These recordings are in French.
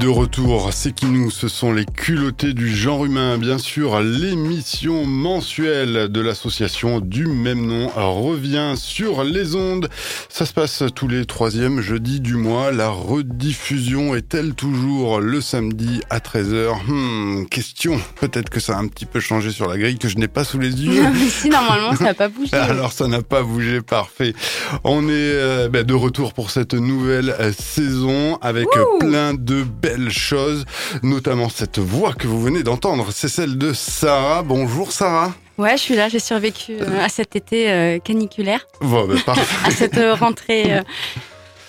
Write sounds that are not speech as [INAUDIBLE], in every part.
De retour. C'est qui nous? Ce sont les culottés du genre humain. Bien sûr, l'émission mensuelle de l'association du même nom revient sur les ondes. Ça se passe tous les troisièmes jeudis du mois. La rediffusion est-elle toujours le samedi à 13h hmm, Question. Peut-être que ça a un petit peu changé sur la grille que je n'ai pas sous les yeux. [LAUGHS] Mais si, normalement, ça n'a pas bougé. [LAUGHS] Alors, ça n'a pas bougé. Parfait. On est euh, ben, de retour pour cette nouvelle euh, saison avec plein de belles choses, notamment cette voix que vous venez d'entendre, c'est celle de Sarah. Bonjour Sarah. Ouais, je suis là, j'ai survécu euh, à cet été euh, caniculaire. Bon, ben, à cette euh, rentrée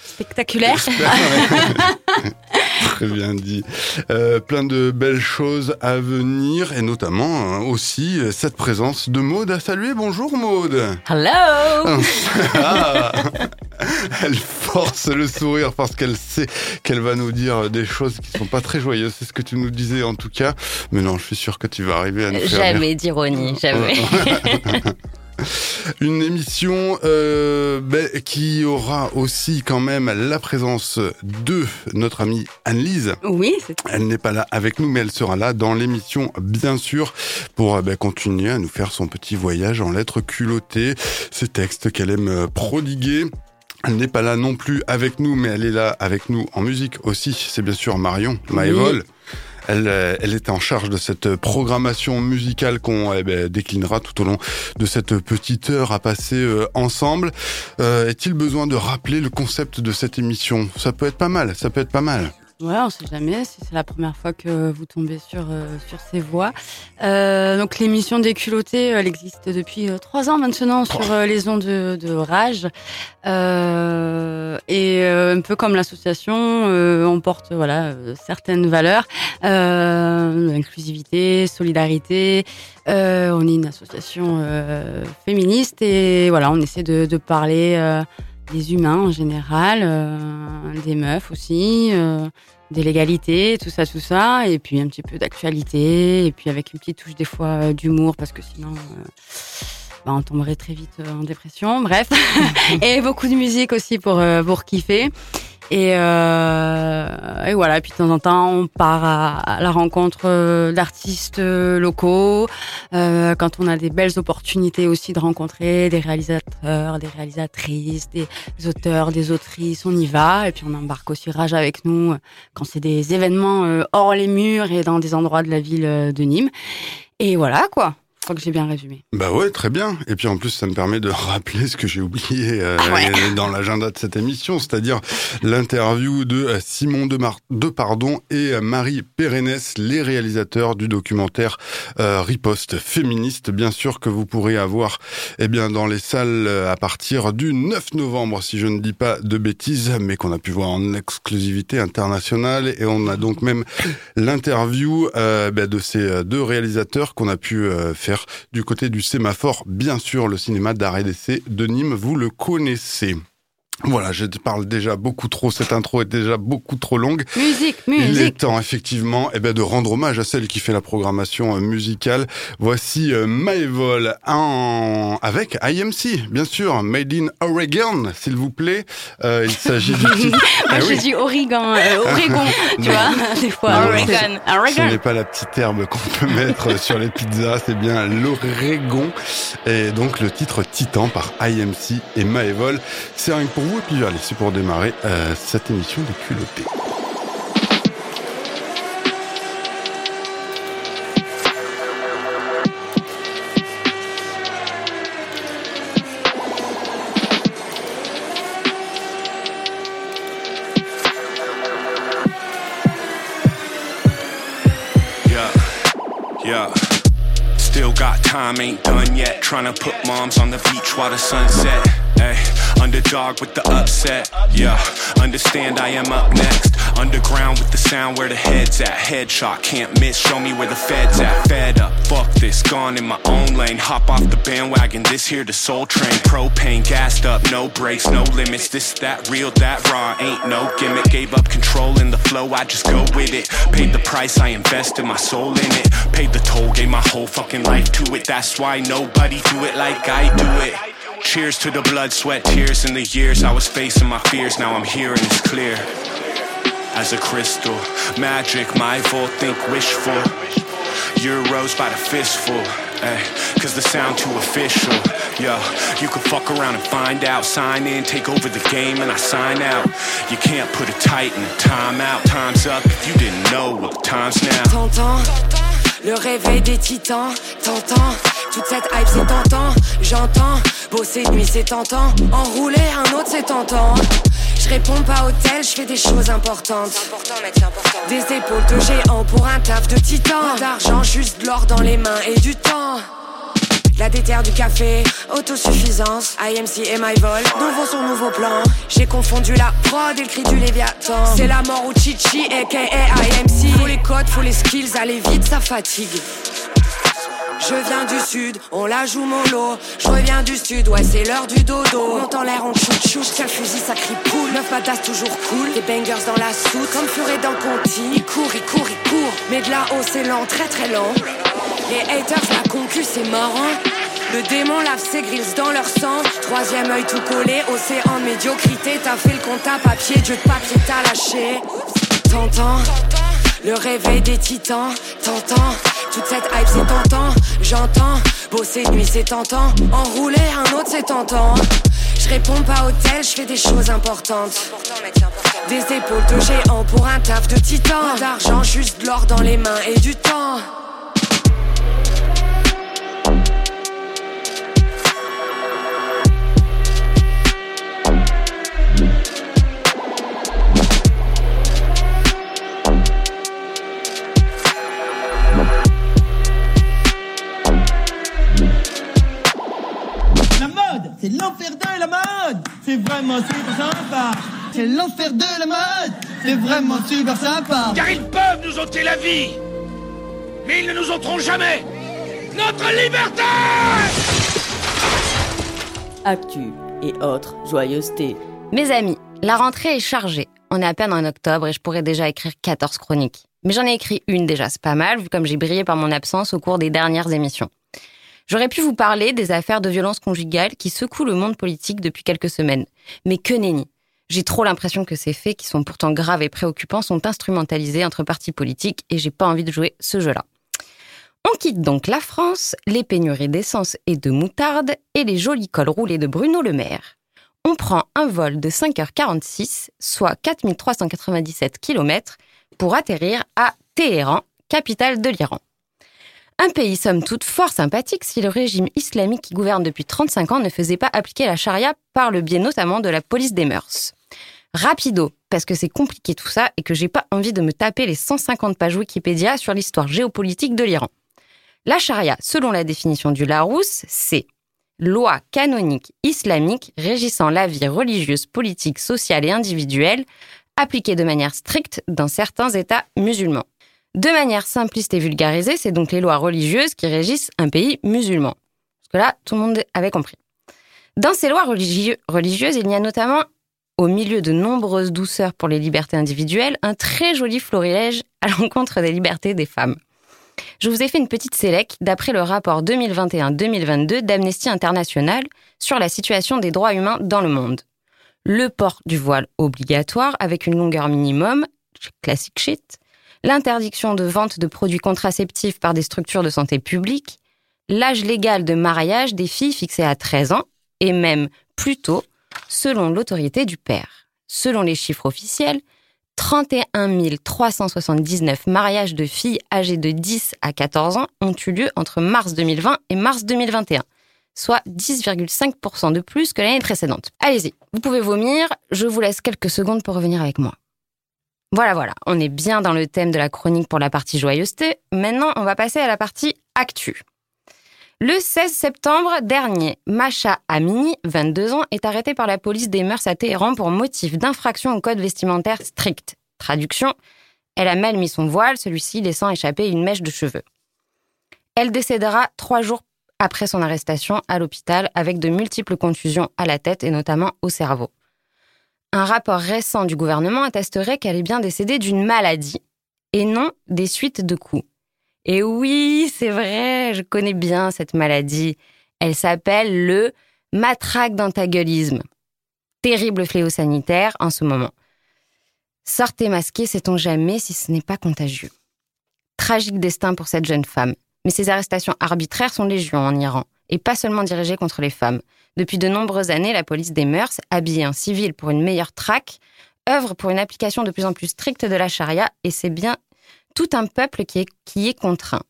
spectaculaire. [LAUGHS] [LAUGHS] Très bien dit. Euh, plein de belles choses à venir et notamment hein, aussi cette présence de Maude à saluer. Bonjour Maude. Hello. [LAUGHS] Ah. elle force le sourire parce qu'elle sait qu'elle va nous dire des choses qui sont pas très joyeuses. C'est ce que tu nous disais en tout cas. Mais non, je suis sûr que tu vas arriver à nous faire Jamais d'ironie, jamais. [LAUGHS] [LAUGHS] Une émission euh, ben, qui aura aussi quand même la présence de notre amie Anne-Lise. Oui, Elle n'est pas là avec nous, mais elle sera là dans l'émission, bien sûr, pour ben, continuer à nous faire son petit voyage en lettres culottées, ces textes qu'elle aime prodiguer. Elle n'est pas là non plus avec nous, mais elle est là avec nous en musique aussi. C'est bien sûr Marion Maévol. Elle, euh, elle est en charge de cette programmation musicale qu'on eh ben, déclinera tout au long de cette petite heure à passer euh, ensemble. Euh, Est-il besoin de rappeler le concept de cette émission? Ça peut être pas mal, ça peut être pas mal. Ouais, on sait jamais si c'est la première fois que vous tombez sur euh, sur ces voix. Euh, donc l'émission des culottés, elle existe depuis euh, trois ans maintenant sur euh, les ondes de, de Rage. et un peu comme l'association, on porte voilà certaines valeurs, inclusivité, solidarité. on est une association féministe et voilà, on essaie de, de parler des humains en général, des meufs aussi, des légalités, tout ça, tout ça, et puis un petit peu d'actualité, et puis avec une petite touche des fois euh, d'humour, parce que sinon, bah, on tomberait très vite en dépression, bref, [LAUGHS] et beaucoup de musique aussi pour, pour kiffer. Et, euh, et, voilà, puis de temps en temps, on part à, la rencontre euh, d'artistes euh, locaux. Euh, quand on a des belles opportunités aussi de rencontrer des réalisateurs, des réalisatrices, des auteurs, des autrices, on y va. Et puis on embarque aussi Rage avec nous quand c'est des événements hors les murs et dans des endroits de la ville de Nîmes. Et voilà quoi. Je crois que j'ai bien résumé. Bah ouais, très bien. Et puis en plus, ça me permet de [LAUGHS] rappeler ce que j'ai oublié euh, ah dans l'agenda de cette émission, c'est-à-dire l'interview de euh, Simon de, Mar de Pardon et euh, Marie Pérennes, les réalisateurs du documentaire euh, Riposte féministe, bien sûr que vous pourrez avoir eh bien dans les salles à partir du 9 novembre, si je ne dis pas de bêtises, mais qu'on a pu voir en exclusivité internationale. Et on a donc même l'interview euh, bah, de ces deux réalisateurs qu'on a pu faire du côté du sémaphore. Bien sûr, le cinéma d'arrêt d'essai de Nîmes, vous le connaissez. Voilà, je parle déjà beaucoup trop, cette intro est déjà beaucoup trop longue. Musique, musique. Il est temps effectivement eh ben, de rendre hommage à celle qui fait la programmation euh, musicale. Voici euh, Maevol en... avec IMC, bien sûr, Made in Oregon, s'il vous plaît. Euh, il s'agit du [LAUGHS] titre... Moi, eh je dis Oregon, euh, Oregon, [LAUGHS] tu vois, des fois. Oregon. Ce n'est pas la petite herbe qu'on peut mettre [LAUGHS] sur les pizzas, c'est bien l'Oregon. Et donc le titre Titan par IMC et Maevol. C'est un pour vous. Et puis allez, c'est pour démarrer euh, cette émission des culottés. Still got time, ain't. Trying to put moms on the beach while the sun set. Ay, underdog with the upset. Yeah, understand I am up next. Underground with the sound where the head's at. Headshot, can't miss. Show me where the fed's at. Fed up, fuck this. Gone in my own lane. Hop off the bandwagon. This here the soul train. Propane, gassed up, no brakes, no limits. This, that, real, that raw. Ain't no gimmick. Gave up control in the flow. I just go with it. Paid the price. I invested my soul in it. Paid the toll. Gave my whole fucking life to it. That's why nobody do it like I do it. Cheers to the blood, sweat, tears, and the years I was facing my fears. Now I'm here and it's clear. as a crystal. Magic, my vault, think wishful. Euros by the fistful. Ay, Cause the sound too official. Yo, you can fuck around and find out. Sign in, take over the game, and I sign out. You can't put a tight in a timeout. Time's up if you didn't know. The time's now. T'entends le réveil des titans, t'entends toute cette hype c'est tentant, j'entends bosser de nuit c'est tentant, enrouler un autre c'est tentant. Je réponds pas au tel, je fais des choses importantes. Des épaules de géant pour un taf de titan. Pas D'argent, juste de l'or dans les mains et du temps. La déterre du café, autosuffisance, IMC et my vol, nouveau son nouveau plan. J'ai confondu la prod et le cri du Léviathan. C'est la mort ou Chichi, aka IMC. Faut les codes, faut les skills, aller vite, ça fatigue. Je viens du sud, on la joue mollo. Je reviens du sud, ouais, c'est l'heure du dodo. Monte en l'air, on shoot shoot, quel fusil, ça crie poule. Neuf badass toujours cool, des bangers dans la soude. Comme Furet dans Conti, il court, il court, il court. Mais de là-haut, c'est lent, très très lent. Les haters, la concu, c'est marrant. Le démon lave ses grilles dans leur sang. Troisième œil tout collé, océan de médiocrité. T'as fait le compte à papier, Dieu de papier t'a lâché. T'entends? Le réveil des titans, t'entends? Toute cette hype c'est tentant, j'entends bosser nuit c'est tentant, enrouler un autre c'est tentant. Je réponds pas au tel, je fais des choses importantes. Des épaules de géant pour un taf de titan. D'argent, juste de l'or dans les mains et du temps. C'est vraiment super sympa. C'est l'enfer de la mode. C'est vraiment super sympa. Car ils peuvent nous ôter la vie, mais ils ne nous ôteront jamais notre liberté Actu et autres joyeusetés. Mes amis, la rentrée est chargée. On est à peine en octobre et je pourrais déjà écrire 14 chroniques. Mais j'en ai écrit une déjà, c'est pas mal, vu comme j'ai brillé par mon absence au cours des dernières émissions. J'aurais pu vous parler des affaires de violence conjugale qui secouent le monde politique depuis quelques semaines. Mais que nenni J'ai trop l'impression que ces faits, qui sont pourtant graves et préoccupants, sont instrumentalisés entre partis politiques et j'ai pas envie de jouer ce jeu-là. On quitte donc la France, les pénuries d'essence et de moutarde et les jolis cols roulés de Bruno Le Maire. On prend un vol de 5h46, soit 4397 km, pour atterrir à Téhéran, capitale de l'Iran. Un pays somme toute fort sympathique si le régime islamique qui gouverne depuis 35 ans ne faisait pas appliquer la charia par le biais notamment de la police des mœurs. Rapido, parce que c'est compliqué tout ça et que j'ai pas envie de me taper les 150 pages Wikipédia sur l'histoire géopolitique de l'Iran. La charia, selon la définition du Larousse, c'est loi canonique islamique régissant la vie religieuse, politique, sociale et individuelle, appliquée de manière stricte dans certains États musulmans. De manière simpliste et vulgarisée, c'est donc les lois religieuses qui régissent un pays musulman. Parce que là, tout le monde avait compris. Dans ces lois religieuses, il y a notamment, au milieu de nombreuses douceurs pour les libertés individuelles, un très joli florilège à [LAUGHS] l'encontre des libertés des femmes. Je vous ai fait une petite sélec d'après le rapport 2021-2022 d'Amnesty International sur la situation des droits humains dans le monde. Le port du voile obligatoire avec une longueur minimum, classic shit, l'interdiction de vente de produits contraceptifs par des structures de santé publique, l'âge légal de mariage des filles fixé à 13 ans, et même plus tôt, selon l'autorité du père. Selon les chiffres officiels, 31 379 mariages de filles âgées de 10 à 14 ans ont eu lieu entre mars 2020 et mars 2021, soit 10,5% de plus que l'année précédente. Allez-y, vous pouvez vomir, je vous laisse quelques secondes pour revenir avec moi. Voilà, voilà, on est bien dans le thème de la chronique pour la partie joyeuseté. Maintenant, on va passer à la partie actu. Le 16 septembre dernier, Macha Amini, 22 ans, est arrêtée par la police des mœurs à Téhéran pour motif d'infraction au code vestimentaire strict. Traduction, elle a mal mis son voile, celui-ci laissant échapper une mèche de cheveux. Elle décédera trois jours après son arrestation à l'hôpital avec de multiples contusions à la tête et notamment au cerveau. Un rapport récent du gouvernement attesterait qu'elle est bien décédée d'une maladie et non des suites de coups. Et oui, c'est vrai, je connais bien cette maladie. Elle s'appelle le matraque d'antagonisme. Terrible fléau sanitaire en ce moment. Sortez masqué, sait-on jamais si ce n'est pas contagieux. Tragique destin pour cette jeune femme. Mais ces arrestations arbitraires sont légion en Iran, et pas seulement dirigées contre les femmes. Depuis de nombreuses années, la police des mœurs, habillée en civil pour une meilleure traque, œuvre pour une application de plus en plus stricte de la charia, et c'est bien tout un peuple qui est, qui est contraint.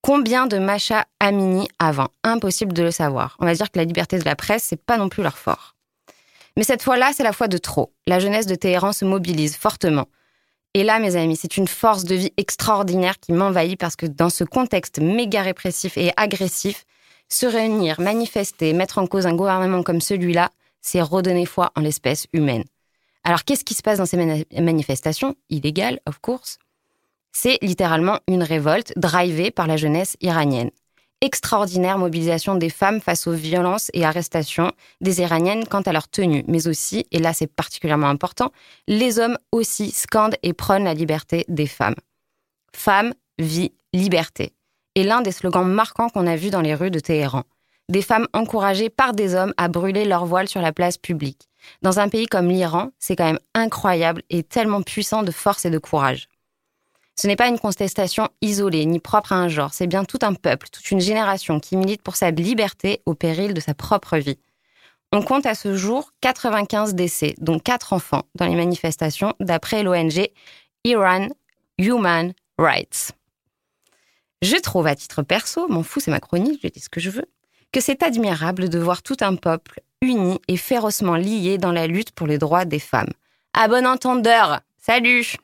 Combien de Macha Amini avant? Impossible de le savoir. On va dire que la liberté de la presse, c'est pas non plus leur fort. Mais cette fois-là, c'est la fois de trop. La jeunesse de Téhéran se mobilise fortement. Et là, mes amis, c'est une force de vie extraordinaire qui m'envahit parce que dans ce contexte méga répressif et agressif, se réunir, manifester, mettre en cause un gouvernement comme celui-là, c'est redonner foi en l'espèce humaine. Alors, qu'est-ce qui se passe dans ces manifestations? Illégales, of course. C'est littéralement une révolte drivée par la jeunesse iranienne. Extraordinaire mobilisation des femmes face aux violences et arrestations des Iraniennes quant à leur tenue, mais aussi, et là c'est particulièrement important, les hommes aussi scandent et prônent la liberté des femmes. Femme, vie, liberté. Et l'un des slogans marquants qu'on a vus dans les rues de Téhéran. Des femmes encouragées par des hommes à brûler leur voile sur la place publique. Dans un pays comme l'Iran, c'est quand même incroyable et tellement puissant de force et de courage. Ce n'est pas une contestation isolée ni propre à un genre, c'est bien tout un peuple, toute une génération qui milite pour sa liberté au péril de sa propre vie. On compte à ce jour 95 décès, dont 4 enfants, dans les manifestations, d'après l'ONG Iran Human Rights. Je trouve à titre perso, m'en fous, c'est ma chronique, je dis ce que je veux, que c'est admirable de voir tout un peuple uni et férocement lié dans la lutte pour les droits des femmes. À bon entendeur, salut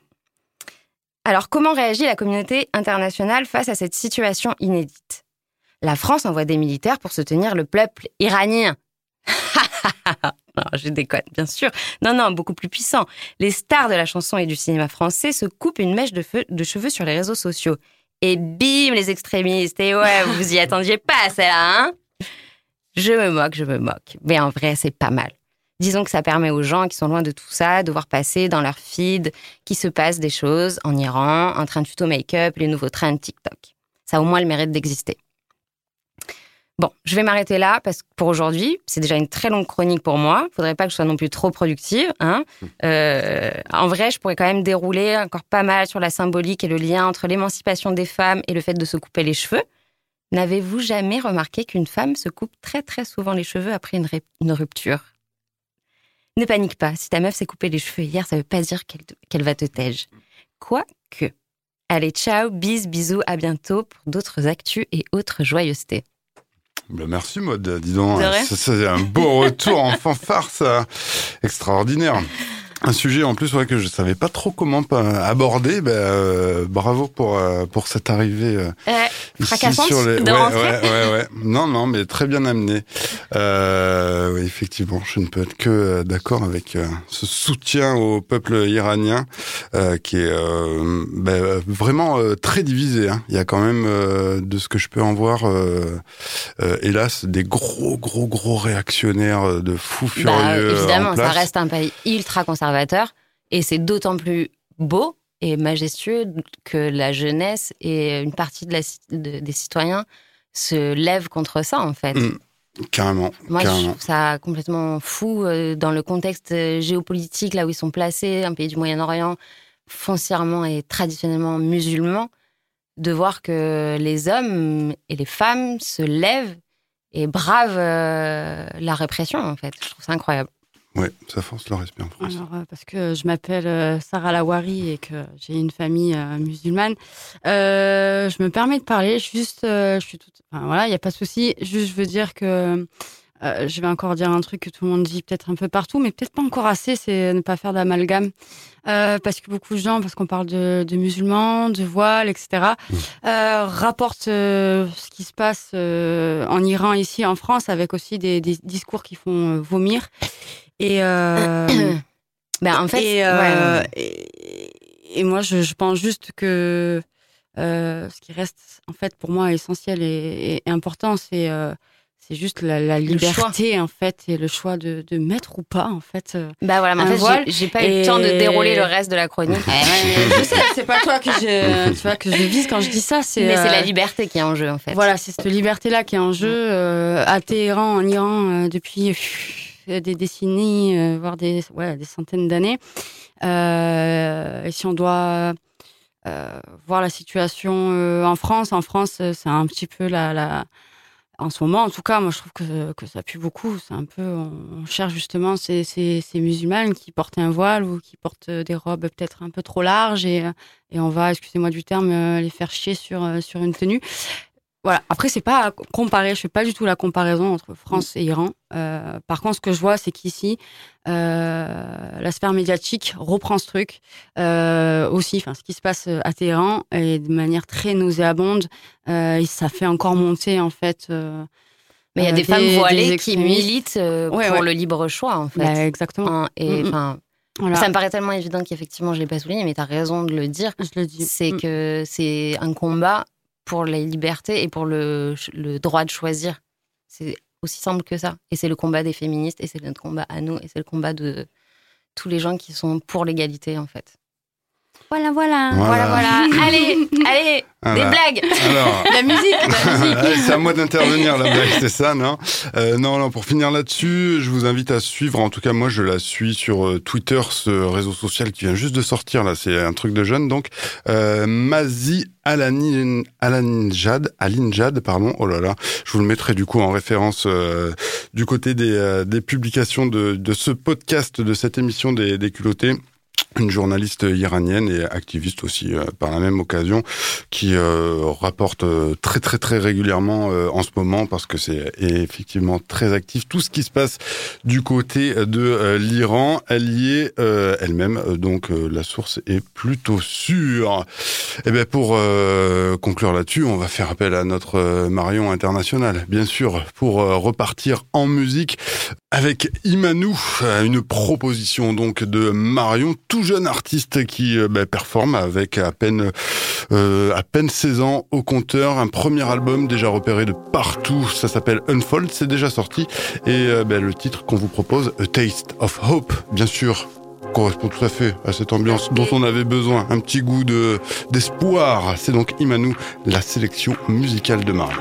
alors comment réagit la communauté internationale face à cette situation inédite? La France envoie des militaires pour soutenir le peuple iranien. [LAUGHS] non, je déconne, bien sûr. Non, non, beaucoup plus puissant. Les stars de la chanson et du cinéma français se coupent une mèche de, cheveux sur les réseaux sociaux. Et bim, les extrémistes. Et ouais, vous y attendiez pas, celle-là, hein Je me moque, je me moque. Mais en vrai, c'est pas mal. Disons que ça permet aux gens qui sont loin de tout ça de voir passer dans leur feed qu'il se passe des choses en Iran, un train de tuto make-up, les nouveaux trains de TikTok. Ça a au moins le mérite d'exister. Bon, je vais m'arrêter là parce que pour aujourd'hui, c'est déjà une très longue chronique pour moi. Il Faudrait pas que je sois non plus trop productive. Hein. Euh, en vrai, je pourrais quand même dérouler encore pas mal sur la symbolique et le lien entre l'émancipation des femmes et le fait de se couper les cheveux. N'avez-vous jamais remarqué qu'une femme se coupe très très souvent les cheveux après une rupture? Ne panique pas, si ta meuf s'est coupé les cheveux hier, ça veut pas dire qu'elle va te tège. Quoique. Allez, ciao, bis, bisous, à bientôt pour d'autres actus et autres joyeusetés. Ben merci Maud, dis donc, c'est un beau retour en fanfare ça, extraordinaire. Un sujet en plus ouais, que je savais pas trop comment aborder. Ben, euh, bravo pour euh, pour cette arrivée euh, ici sur les. De ouais, ouais, Non, non, mais très bien amené. Euh, effectivement, je ne peux être que euh, d'accord avec ce soutien au peuple iranien qui est ben, vraiment très divisé. Hein. Il y a quand même, de ce que je peux en voir, hélas, des gros, gros, gros réactionnaires de fous bah, furieux. Bah, évidemment, ça reste un pays ultra conservateur et c'est d'autant plus beau et majestueux que la jeunesse et une partie de la, des citoyens se lèvent contre ça, en fait. Mmh. carrément. Moi, je trouve ça complètement fou euh, dans le contexte euh, géopolitique, là où ils sont placés, un pays du Moyen-Orient, foncièrement et traditionnellement musulman, de voir que les hommes et les femmes se lèvent et bravent euh, la répression, en fait. Je trouve ça incroyable. Oui, ça force le respect en France. Alors, euh, parce que je m'appelle euh, Sarah Lawari et que j'ai une famille euh, musulmane, je me permets de parler. Juste, je suis toute. Enfin, voilà, il n'y a pas de souci. Juste, je veux dire que je vais encore dire un truc que tout le monde dit peut-être un peu partout, mais peut-être pas encore assez, c'est ne pas faire d'amalgame. parce que beaucoup de gens, parce qu'on parle de, de, musulmans, de voile, etc., mmh. rapportent ce qui se passe en Iran, ici, en France, avec aussi des, des discours qui font vomir. Et, euh, [COUGHS] ben, en fait, et, euh, et, moi, je, je, pense juste que euh, ce qui reste, en fait, pour moi, essentiel et, et important, c'est euh, c'est juste la, la liberté en fait et le choix de, de, mettre ou pas en fait. Bah voilà, mais en fait j'ai pas eu le temps de dérouler le reste de la chronique. [LAUGHS] c'est pas toi que je, tu vois, que je vise quand je dis ça. C'est mais c'est la liberté qui est en jeu en fait. Voilà, c'est cette liberté là qui est en jeu à Téhéran, en Iran depuis des décennies, euh, voire des, ouais, des centaines d'années. et si on doit voir la situation en France, en France, c'est un petit peu la, la en ce moment, en tout cas, moi, je trouve que, que ça pue beaucoup. C'est un peu, on cherche justement ces, ces, ces, musulmanes qui portent un voile ou qui portent des robes peut-être un peu trop larges et, et on va, excusez-moi du terme, les faire chier sur, sur une tenue. Voilà. Après, c'est pas comparer. Je fais pas du tout la comparaison entre France et Iran. Euh, par contre, ce que je vois, c'est qu'ici, euh, la sphère médiatique reprend ce truc euh, aussi. Enfin, ce qui se passe à Téhéran et de manière très nauséabonde, euh, et ça fait encore monter en fait. Euh, Mais il y a des, femmes voilées qui militent pour le libre choix, en fait. Bah, exactement. Et mm, mm. enfin. Voilà. Ça me paraît tellement évident qu'effectivement, je l'ai pas souligné, mais tu as raison de le dire. Je le dis. C'est mm. que c'est un combat pour les libertés et pour le, le droit de choisir. C'est aussi simple que ça. Et c'est le combat des féministes, et c'est notre combat à nous, et c'est le combat de tous les gens qui sont pour l'égalité, en fait. Voilà, voilà. Voilà, voilà. [LAUGHS] allez, allez, des blagues. Alors, [LAUGHS] la musique, la [LAUGHS] musique. c'est à moi d'intervenir, la blague, c'est ça, non? Euh, Non, non, pour finir là-dessus, je vous invite à suivre, en tout cas, moi, je la suis sur euh, Twitter, ce réseau social qui vient juste de sortir, là, c'est un truc de jeune, donc, euh, Mazi Alanin, Alanjad, Alinjad, pardon, oh là là, je vous le mettrai du coup en référence euh, du côté des, euh, des publications de, de ce podcast, de cette émission des, des culottés une journaliste iranienne et activiste aussi euh, par la même occasion qui euh, rapporte euh, très très très régulièrement en ce moment parce que c'est effectivement très actif. Tout ce qui se passe du côté de l'Iran elle est elle-même. Donc la source est plutôt sûre. Et eh bien pour conclure là-dessus on va faire appel à notre Marion international bien sûr pour repartir en musique avec Imanou, une proposition donc de Marion, tout jeune artiste qui euh, bah, performe avec à peine euh, à peine 16 ans au compteur, un premier album déjà repéré de partout, ça s'appelle Unfold, c'est déjà sorti. Et euh, bah, le titre qu'on vous propose, A Taste of Hope, bien sûr correspond tout à fait à cette ambiance dont on avait besoin, un petit goût de d'espoir. C'est donc Imanou, la sélection musicale de Marion.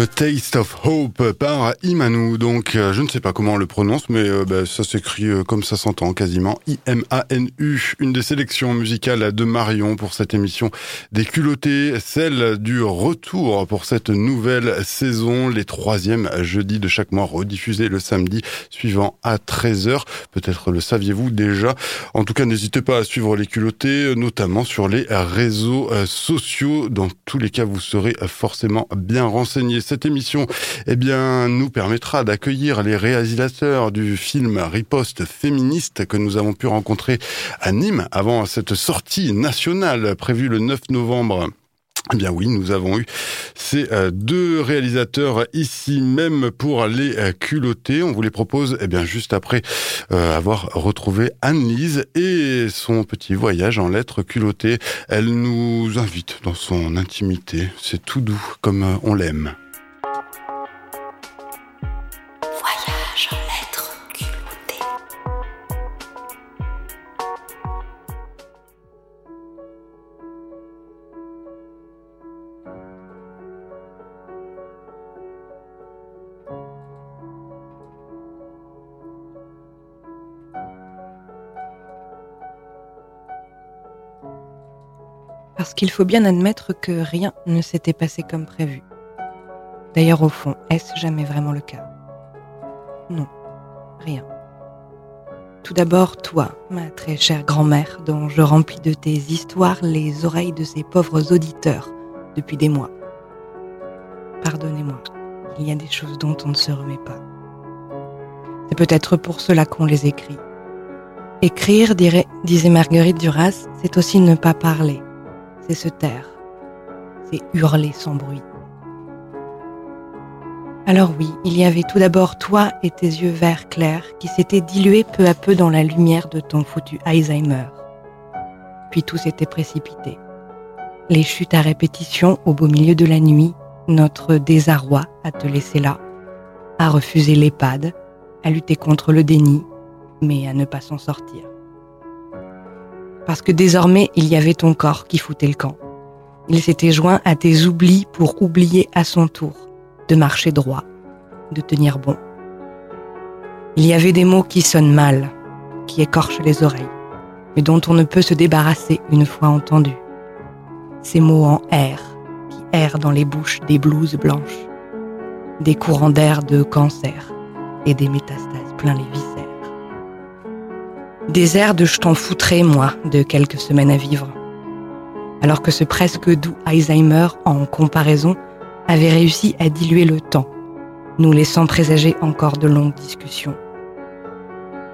A Taste of Hope par Imanu. Donc, euh, je ne sais pas comment on le prononce, mais euh, bah, ça s'écrit euh, comme ça s'entend quasiment. I-M-A-N-U. Une des sélections musicales de Marion pour cette émission des culottés. Celle du retour pour cette nouvelle saison. Les troisièmes jeudis de chaque mois rediffusés le samedi suivant à 13h. Peut-être le saviez-vous déjà. En tout cas, n'hésitez pas à suivre les culottés, notamment sur les réseaux sociaux. Dans tous les cas, vous serez forcément bien renseignés cette émission eh bien, nous permettra d'accueillir les réalisateurs du film Riposte féministe que nous avons pu rencontrer à Nîmes avant cette sortie nationale prévue le 9 novembre. Eh bien oui, nous avons eu ces euh, deux réalisateurs ici même pour les euh, culotter. On vous les propose eh bien juste après euh, avoir retrouvé Anne-Lise et son petit voyage en lettres culottées. Elle nous invite dans son intimité. C'est tout doux comme on l'aime. Parce qu'il faut bien admettre que rien ne s'était passé comme prévu. D'ailleurs, au fond, est-ce jamais vraiment le cas? Non, rien. Tout d'abord, toi, ma très chère grand-mère, dont je remplis de tes histoires les oreilles de ces pauvres auditeurs depuis des mois. Pardonnez-moi, il y a des choses dont on ne se remet pas. C'est peut-être pour cela qu'on les écrit. Écrire, disait Marguerite Duras, c'est aussi ne pas parler, c'est se taire, c'est hurler sans bruit. Alors oui, il y avait tout d'abord toi et tes yeux verts clairs qui s'étaient dilués peu à peu dans la lumière de ton foutu Alzheimer. Puis tout s'était précipité. Les chutes à répétition au beau milieu de la nuit, notre désarroi à te laisser là, à refuser l'EHPAD, à lutter contre le déni, mais à ne pas s'en sortir parce que désormais il y avait ton corps qui foutait le camp. Il s'était joint à tes oublis pour oublier à son tour de marcher droit, de tenir bon. Il y avait des mots qui sonnent mal, qui écorchent les oreilles, mais dont on ne peut se débarrasser une fois entendus. Ces mots en air, qui errent dans les bouches des blouses blanches, des courants d'air de cancer et des métastases plein les viscères. Des airs de je t'en foutrais, moi, de quelques semaines à vivre. Alors que ce presque doux Alzheimer, en comparaison, avait réussi à diluer le temps, nous laissant présager encore de longues discussions.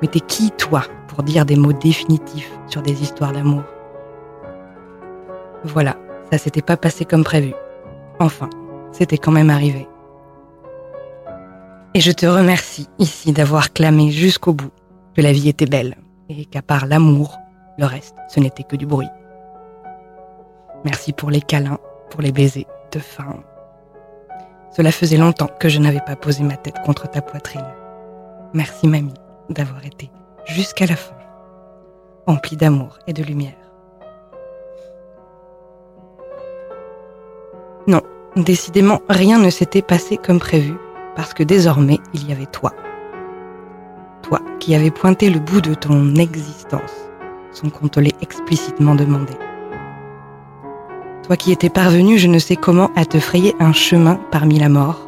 Mais t'es qui, toi, pour dire des mots définitifs sur des histoires d'amour? Voilà, ça s'était pas passé comme prévu. Enfin, c'était quand même arrivé. Et je te remercie ici d'avoir clamé jusqu'au bout que la vie était belle et qu'à part l'amour, le reste, ce n'était que du bruit. Merci pour les câlins, pour les baisers de fin. Cela faisait longtemps que je n'avais pas posé ma tête contre ta poitrine. Merci mamie d'avoir été jusqu'à la fin, emplie d'amour et de lumière. Non, décidément, rien ne s'était passé comme prévu, parce que désormais, il y avait toi toi qui avais pointé le bout de ton existence sans qu'on te l'ait explicitement demandé. Toi qui étais parvenu, je ne sais comment, à te frayer un chemin parmi la mort,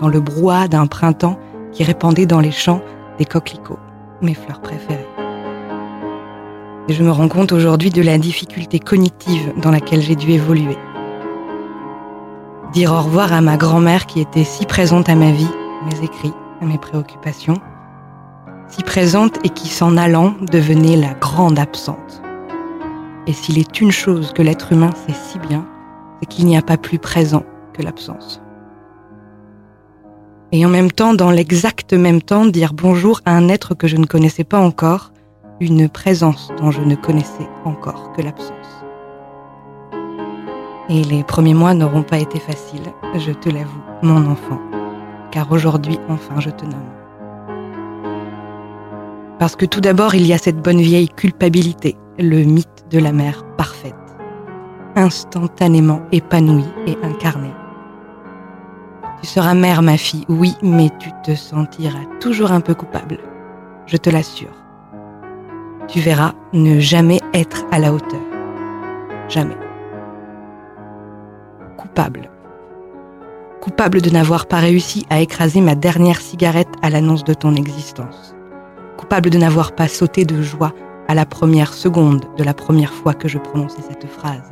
dans le brouhaha d'un printemps qui répandait dans les champs des coquelicots, mes fleurs préférées. Et je me rends compte aujourd'hui de la difficulté cognitive dans laquelle j'ai dû évoluer. Dire au revoir à ma grand-mère qui était si présente à ma vie, à mes écrits, à mes préoccupations, si présente et qui s'en allant devenait la grande absente. Et s'il est une chose que l'être humain sait si bien, c'est qu'il n'y a pas plus présent que l'absence. Et en même temps, dans l'exact même temps, dire bonjour à un être que je ne connaissais pas encore, une présence dont je ne connaissais encore que l'absence. Et les premiers mois n'auront pas été faciles, je te l'avoue, mon enfant, car aujourd'hui enfin je te nomme. Parce que tout d'abord, il y a cette bonne vieille culpabilité, le mythe de la mère parfaite, instantanément épanouie et incarnée. Tu seras mère, ma fille, oui, mais tu te sentiras toujours un peu coupable. Je te l'assure. Tu verras ne jamais être à la hauteur. Jamais. Coupable. Coupable de n'avoir pas réussi à écraser ma dernière cigarette à l'annonce de ton existence. Coupable de n'avoir pas sauté de joie à la première seconde de la première fois que je prononçais cette phrase.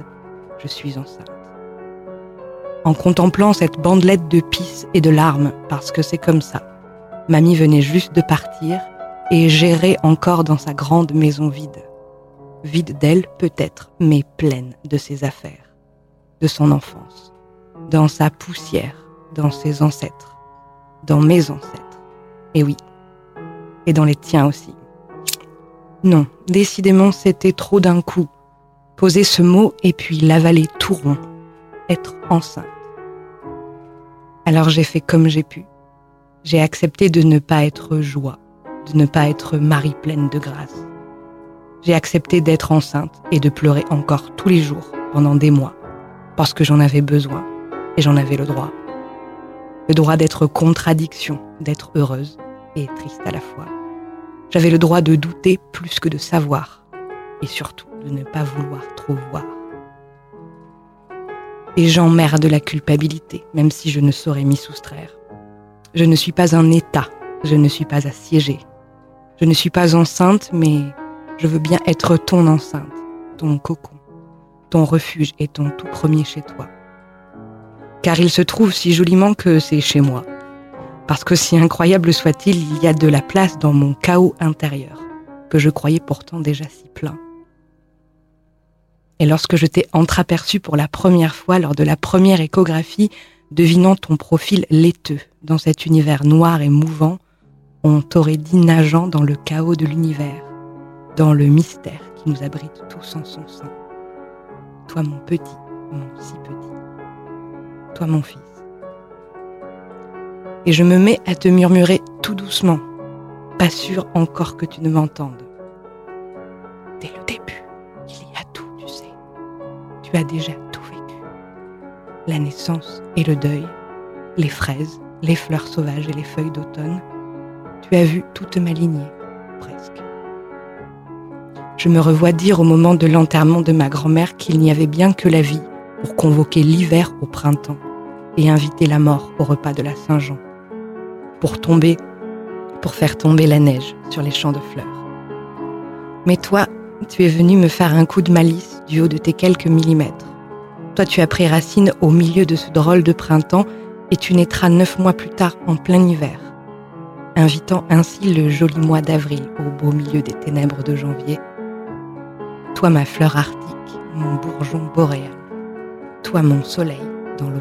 Je suis enceinte. En contemplant cette bandelette de pisse et de larmes, parce que c'est comme ça. Mamie venait juste de partir et gérait encore dans sa grande maison vide. Vide d'elle peut-être, mais pleine de ses affaires, de son enfance, dans sa poussière, dans ses ancêtres, dans mes ancêtres. Et oui, et dans les tiens aussi. Non, décidément, c'était trop d'un coup. Poser ce mot et puis l'avaler tout rond. Être enceinte. Alors j'ai fait comme j'ai pu. J'ai accepté de ne pas être joie, de ne pas être Marie pleine de grâce. J'ai accepté d'être enceinte et de pleurer encore tous les jours pendant des mois, parce que j'en avais besoin et j'en avais le droit. Le droit d'être contradiction, d'être heureuse et triste à la fois. J'avais le droit de douter plus que de savoir, et surtout de ne pas vouloir trop voir. Et j'emmerde la culpabilité, même si je ne saurais m'y soustraire. Je ne suis pas un état, je ne suis pas assiégée. Je ne suis pas enceinte, mais je veux bien être ton enceinte, ton cocon, ton refuge et ton tout premier chez toi. Car il se trouve si joliment que c'est chez moi, parce que si incroyable soit-il, il y a de la place dans mon chaos intérieur, que je croyais pourtant déjà si plein. Et lorsque je t'ai entreaperçu pour la première fois lors de la première échographie, devinant ton profil laiteux dans cet univers noir et mouvant, on t'aurait dit nageant dans le chaos de l'univers, dans le mystère qui nous abrite tous en son sein. Toi mon petit, mon si petit. Toi mon fils et je me mets à te murmurer tout doucement, pas sûr encore que tu ne m'entendes. Dès le début, il y a tout, tu sais. Tu as déjà tout vécu. La naissance et le deuil, les fraises, les fleurs sauvages et les feuilles d'automne. Tu as vu toute ma lignée, presque. Je me revois dire au moment de l'enterrement de ma grand-mère qu'il n'y avait bien que la vie pour convoquer l'hiver au printemps et inviter la mort au repas de la Saint-Jean pour tomber, pour faire tomber la neige sur les champs de fleurs. Mais toi, tu es venu me faire un coup de malice du haut de tes quelques millimètres. Toi, tu as pris racine au milieu de ce drôle de printemps et tu naîtras neuf mois plus tard en plein hiver, invitant ainsi le joli mois d'avril au beau milieu des ténèbres de janvier. Toi, ma fleur arctique, mon bourgeon boréal, toi, mon soleil dans le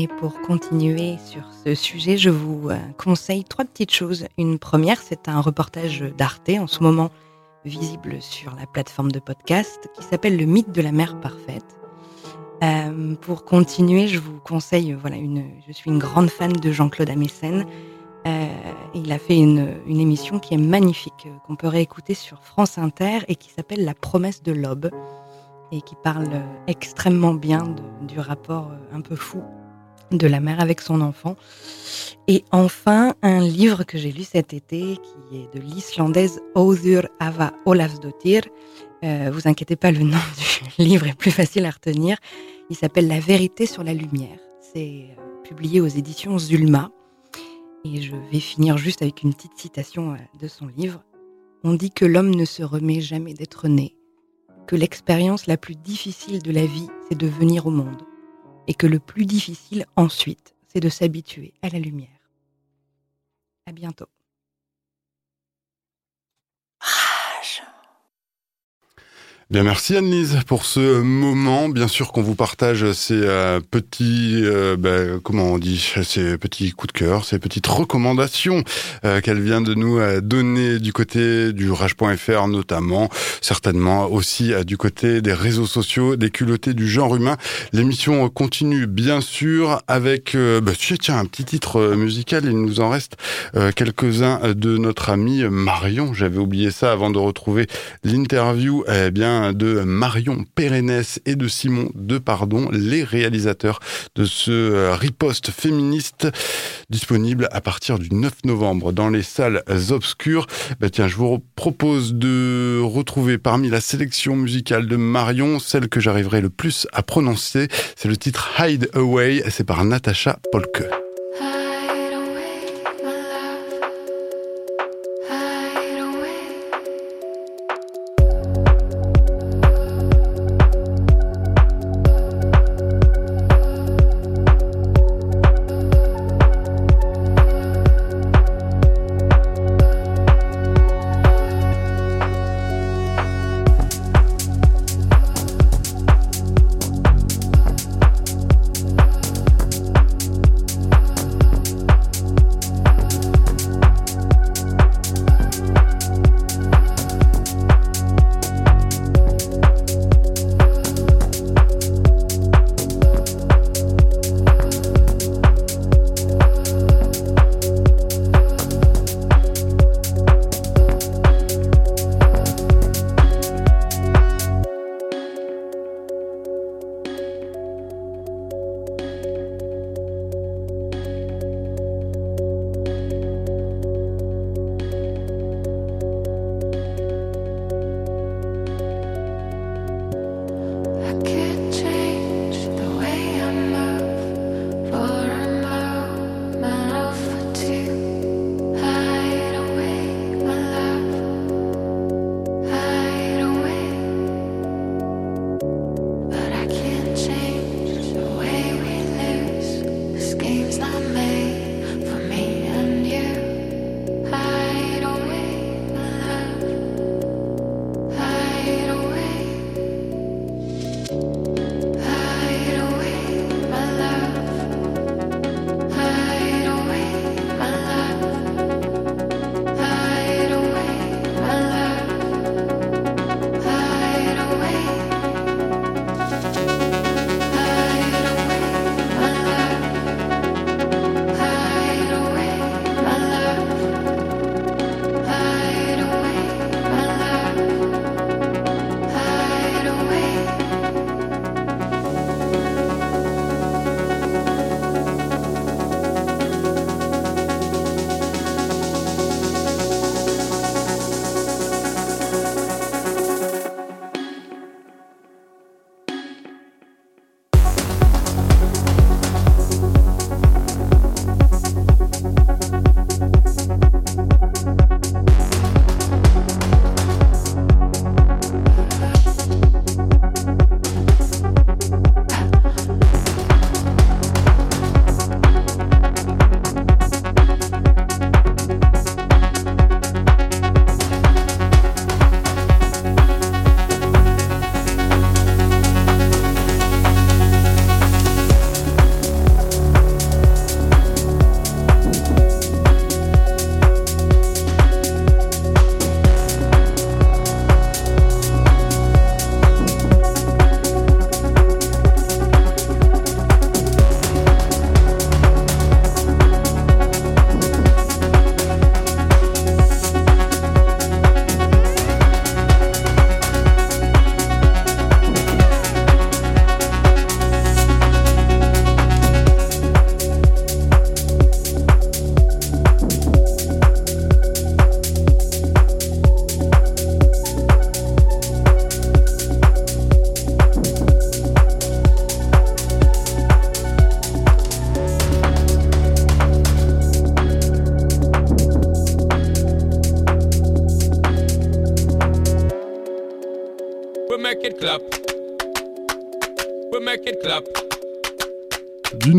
Et pour continuer sur ce sujet, je vous euh, conseille trois petites choses. Une première, c'est un reportage d'Arte en ce moment visible sur la plateforme de podcast qui s'appelle Le mythe de la mère parfaite. Euh, pour continuer, je vous conseille, voilà, une, je suis une grande fan de Jean-Claude Amessen. Euh, il a fait une, émission qui est magnifique, euh, qu'on peut réécouter sur France Inter et qui s'appelle La promesse de l'aube et qui parle extrêmement bien du rapport un peu fou de la mère avec son enfant. Et enfin, un livre que j'ai lu cet été qui est de l'islandaise Auður Ava Olafsdottir. Euh, vous inquiétez pas, le nom [LAUGHS] du livre est plus facile à retenir. Il s'appelle La vérité sur la lumière. C'est euh, publié aux éditions Zulma. Et je vais finir juste avec une petite citation euh, de son livre. On dit que l'homme ne se remet jamais d'être né, que l'expérience la plus difficile de la vie, c'est de venir au monde et que le plus difficile ensuite, c'est de s'habituer à la lumière. À bientôt. Bien, merci Annelise pour ce moment. Bien sûr qu'on vous partage ces euh, petits, euh, ben, comment on dit, ces petits coups de cœur, ces petites recommandations euh, qu'elle vient de nous donner du côté du rage.fr notamment, certainement aussi du côté des réseaux sociaux, des culottés du genre humain. L'émission continue bien sûr avec, ben, tiens, un petit titre musical. Il nous en reste quelques-uns de notre ami Marion. J'avais oublié ça avant de retrouver l'interview. Eh bien de Marion Pérennes et de Simon Depardon, les réalisateurs de ce euh, riposte féministe disponible à partir du 9 novembre dans les salles obscures. Bah tiens, je vous propose de retrouver parmi la sélection musicale de Marion celle que j'arriverai le plus à prononcer. C'est le titre Hide Away, c'est par Natacha Polke.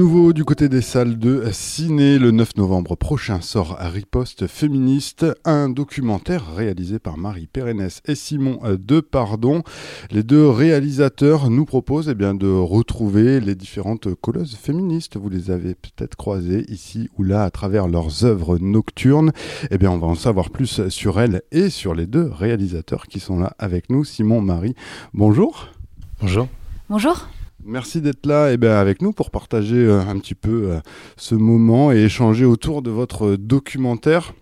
Nouveau du côté des salles de ciné, le 9 novembre prochain sort Riposte féministe, un documentaire réalisé par Marie Pérenès et Simon Depardon. Les deux réalisateurs nous proposent eh bien, de retrouver les différentes colleuses féministes. Vous les avez peut-être croisées ici ou là à travers leurs œuvres nocturnes. Eh bien, on va en savoir plus sur elles et sur les deux réalisateurs qui sont là avec nous. Simon, Marie, bonjour. Bonjour. Bonjour. Merci d'être là et eh bien, avec nous pour partager euh, un petit peu euh, ce moment et échanger autour de votre documentaire.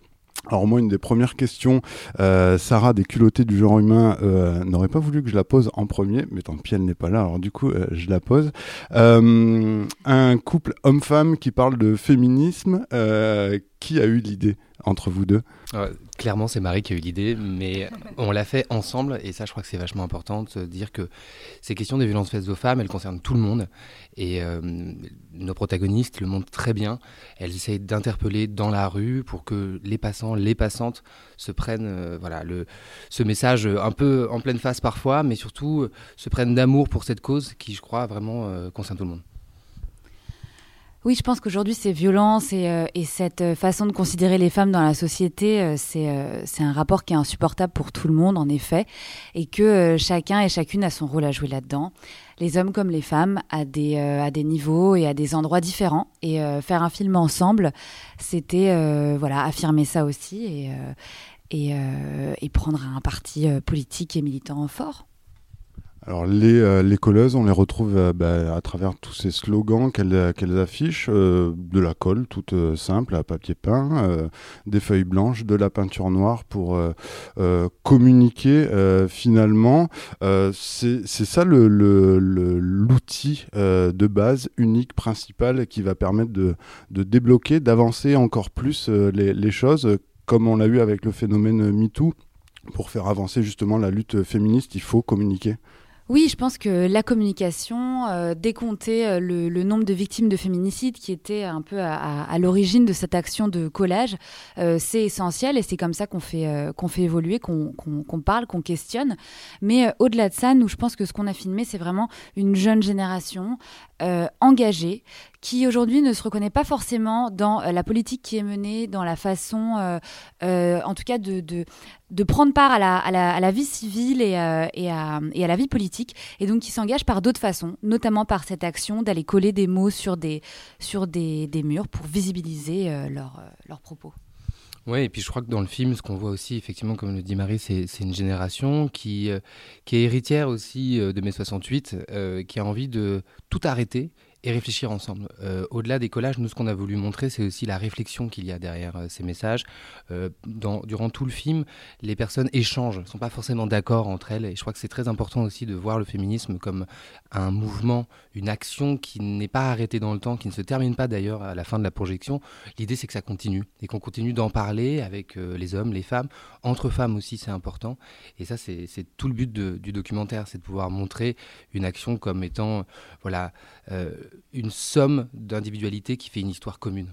Alors moi, une des premières questions, euh, Sarah des culottés du genre humain n'aurait pas voulu que je la pose en premier, mais tant pis, elle n'est pas là, alors du coup, je la pose. un couple homme-femme qui parle de féminisme, qui a eu l'idée entre vous deux? Clairement, c'est Marie qui a eu l'idée, mais on l'a fait ensemble, et ça, je crois que c'est vachement important de dire que ces questions des violences faites aux femmes, elles concernent tout le monde, et euh, nos protagonistes le montrent très bien. Elles essayent d'interpeller dans la rue pour que les passants, les passantes se prennent, euh, voilà, le, ce message un peu en pleine face parfois, mais surtout euh, se prennent d'amour pour cette cause qui, je crois, vraiment concerne tout le monde. Oui, je pense qu'aujourd'hui, ces violences et, euh, cette euh, façon de considérer les femmes dans la société, euh, c'est un rapport qui est insupportable pour tout le monde, en effet, et que chacun et chacune a son rôle à jouer là-dedans. Les hommes comme les femmes, à des, niveaux et à des endroits différents. Et faire un film ensemble, c'était voilà, affirmer ça aussi et, et, et prendre un parti politique et militant fort. Alors les, euh, les colleuses, on les retrouve euh, bah, à travers tous ces slogans qu'elles euh, affichent, de la colle toute simple à papier peint, des feuilles blanches, de la peinture noire pour communiquer finalement. C'est ça l'outil le, l'outil de base unique, principal, qui va permettre de, de débloquer, d'avancer encore plus les, les choses, comme on l'a eu avec le phénomène MeToo. Pour faire avancer justement la lutte féministe, il faut communiquer. Oui, je pense que la communication, euh, décompter euh, le, nombre de victimes de féminicide qui était un peu à, l'origine de cette action de collage, euh, c'est essentiel et c'est comme ça qu'on fait, qu'on fait évoluer, qu'on parle, qu'on questionne. Mais au-delà de ça, nous, je pense que ce qu'on a filmé, c'est vraiment une jeune génération engagée qui aujourd'hui ne se reconnaît pas forcément dans la politique qui est menée, dans la façon, en tout cas, de, prendre part à la, vie civile et, à, la vie politique, et donc qui s'engage par d'autres façons, notamment par cette action d'aller coller des mots sur des, murs pour visibiliser leurs leur propos. Oui, et puis je crois que dans le film, ce qu'on voit aussi, effectivement, comme le dit Marie, c'est une génération qui, est héritière aussi de mai 68, qui a envie de tout arrêter et réfléchir ensemble. Euh, au-delà des collages, nous, ce qu'on a voulu montrer, c'est aussi la réflexion qu'il y a derrière euh, ces messages. Euh, durant tout le film, les personnes échangent, ne sont pas forcément d'accord entre elles. Et je crois que c'est très important aussi de voir le féminisme comme un mouvement, une action qui n'est pas arrêtée dans le temps, qui ne se termine pas d'ailleurs à la fin de la projection. L'idée, c'est que ça continue et qu'on continue d'en parler avec les hommes, les femmes, entre femmes aussi, c'est important. Et ça, c'est tout le but du documentaire, c'est de pouvoir montrer une action comme étant, voilà, une somme d'individualités qui fait une histoire commune.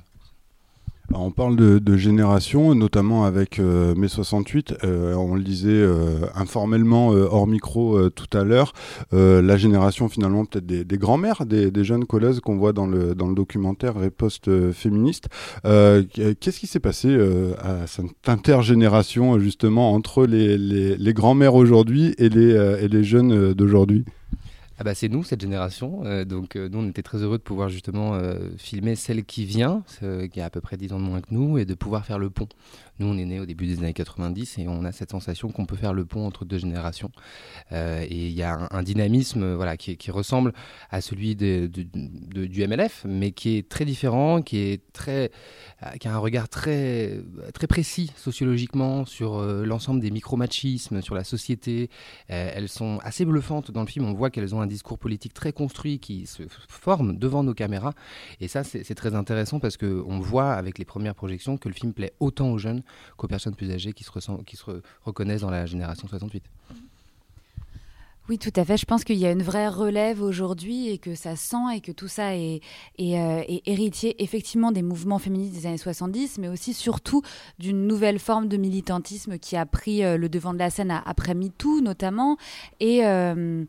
on parle de, génération, notamment avec euh, mai 68. Euh, on le disait euh, informellement hors micro tout à l'heure. la génération finalement peut-être des, grands-mères, des, jeunes colleuses qu'on voit dans le, dans le documentaire Réposte féministe. Qu'est-ce qui s'est passé à cette intergénération justement entre les, les, les grands-mères aujourd'hui et les, et les jeunes d'aujourd'hui? Ah bah c'est nous, cette génération. Euh, donc euh, nous, on était très heureux de pouvoir justement euh, filmer celle qui vient, qui a à peu près 10 ans de moins que nous, et de pouvoir faire le pont. Nous, on est né au début des années 90 et on a cette sensation qu'on peut faire le pont entre deux générations. et il y a un, dynamisme voilà, qui, ressemble à celui de, du MLF, mais qui est très différent, qui, est très, qui a un regard très, très précis sociologiquement sur l'ensemble des micro-machismes, sur la société. elles sont assez bluffantes dans le film. On voit qu'elles ont un discours politique très construit qui se forme devant nos caméras. Et ça, c'est très intéressant parce qu'on voit avec les premières projections que le film plaît autant aux jeunes qu'aux personnes plus âgées qui se, reconnaissent dans la génération 68. Oui, tout à fait. Je pense qu'il y a une vraie relève aujourd'hui et que ça sent et que tout ça est, est, euh, héritier effectivement des mouvements féministes des années 70, mais aussi surtout d'une nouvelle forme de militantisme qui a pris euh, le devant de la scène après MeToo notamment. Et. Euh,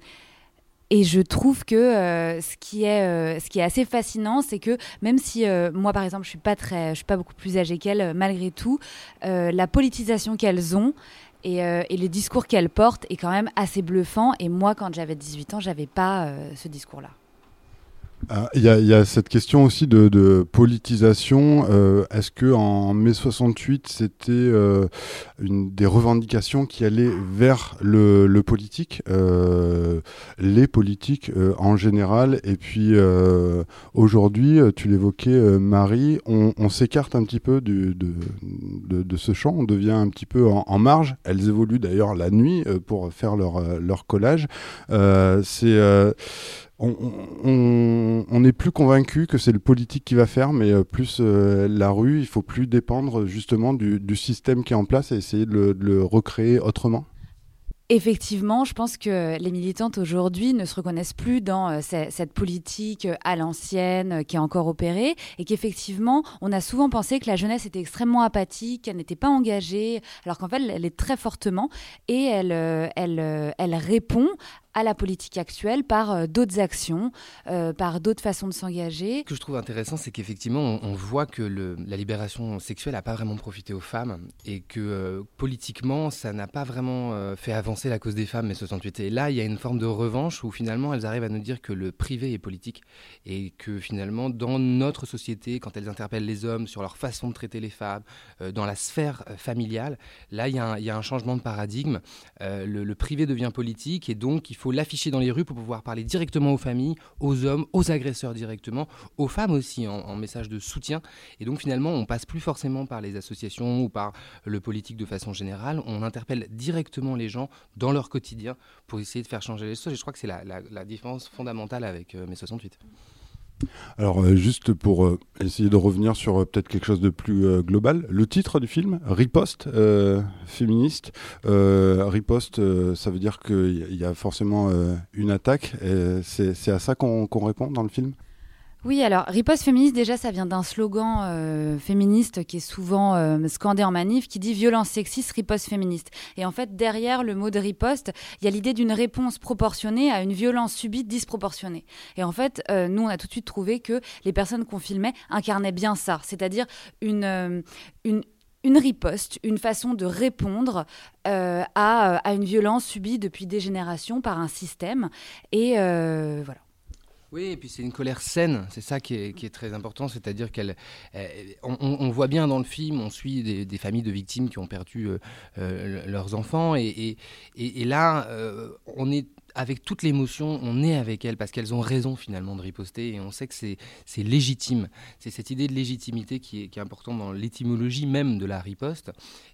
Et je trouve que euh, ce, qui est, euh, ce qui est assez fascinant, c'est que même si euh, moi, par exemple, je suis pas suis pas beaucoup plus âgée qu'elles, malgré tout, la politisation qu'elles ont et, et, les discours qu'elles portent est quand même assez bluffant. Et moi, quand j'avais 18 ans, j'avais pas ce discours-là. Ah, il y, a cette question aussi de, politisation. Euh, est-ce que en mai 68, c'était euh, des revendications qui allaient vers le, politique, euh, les politiques en général? Et puis aujourd'hui, tu l'évoquais, Marie, on, s'écarte un petit peu de, de, ce champ, on devient un petit peu en, marge. Elles évoluent d'ailleurs la nuit pour faire leur, leur collage. C'est on n'est plus convaincu que c'est le politique qui va faire, mais euh, plus euh, la rue. Il faut plus dépendre justement du, système qui est en place et essayer de le recréer autrement. Effectivement, je pense que les militantes aujourd'hui ne se reconnaissent plus dans euh, cette politique à l'ancienne qui est encore opérée et qu'effectivement, on a souvent pensé que la jeunesse était extrêmement apathique, qu'elle n'était pas engagée, alors qu'en fait, elle est très fortement et elle, elle, elle répond à la politique actuelle par d'autres actions, par d'autres façons de s'engager. Ce que je trouve intéressant, c'est qu'effectivement, on, voit que la libération sexuelle n'a pas vraiment profité aux femmes et que politiquement, ça n'a pas vraiment fait avancer la cause des femmes, mais 68. Et là, il y a une forme de revanche où finalement elles arrivent à nous dire que le privé est politique et que finalement, dans notre société, quand elles interpellent les hommes sur leur façon de traiter les femmes, euh, dans la sphère euh, familiale, là, il y, a un, changement de paradigme. Euh, le, privé devient politique et donc il faut l'afficher dans les rues pour pouvoir parler directement aux familles, aux hommes, aux agresseurs directement, aux femmes aussi en, en message de soutien. Et donc finalement, on passe plus forcément par les associations ou par le politique de façon générale. On interpelle directement les gens dans leur quotidien pour essayer de faire changer les choses. Et je crois que c'est la, différence fondamentale avec euh, mai 68. Alors euh, juste pour euh, essayer de revenir sur peut-être quelque chose de plus global, le titre du film, Riposte féministe. riposte, ça veut dire qu'il y a forcément une attaque. C'est à ça qu'on répond dans le film? Oui, alors riposte féministe, déjà, ça vient d'un slogan euh, féministe qui est souvent euh, scandé en manif, qui dit violence sexiste, riposte féministe. Et en fait, derrière le mot de riposte, il y a l'idée d'une réponse proportionnée à une violence subie disproportionnée. Et en fait, euh, nous, on a tout de suite trouvé que les personnes qu'on filmait incarnaient bien ça, c'est-à-dire une, une, une riposte, une façon de répondre à, à, une violence subie depuis des générations par un système. Et voilà. Oui, et puis c'est une colère saine, c'est ça qui est, très important, c'est-à-dire qu'elle, on, voit bien dans le film, on suit des, familles de victimes qui ont perdu euh, euh, leurs enfants, et, là, euh, on est avec toute l'émotion, on est avec elles parce qu'elles ont raison finalement de riposter et on sait que c'est légitime. C'est cette idée de légitimité qui est importante dans l'étymologie même de la riposte.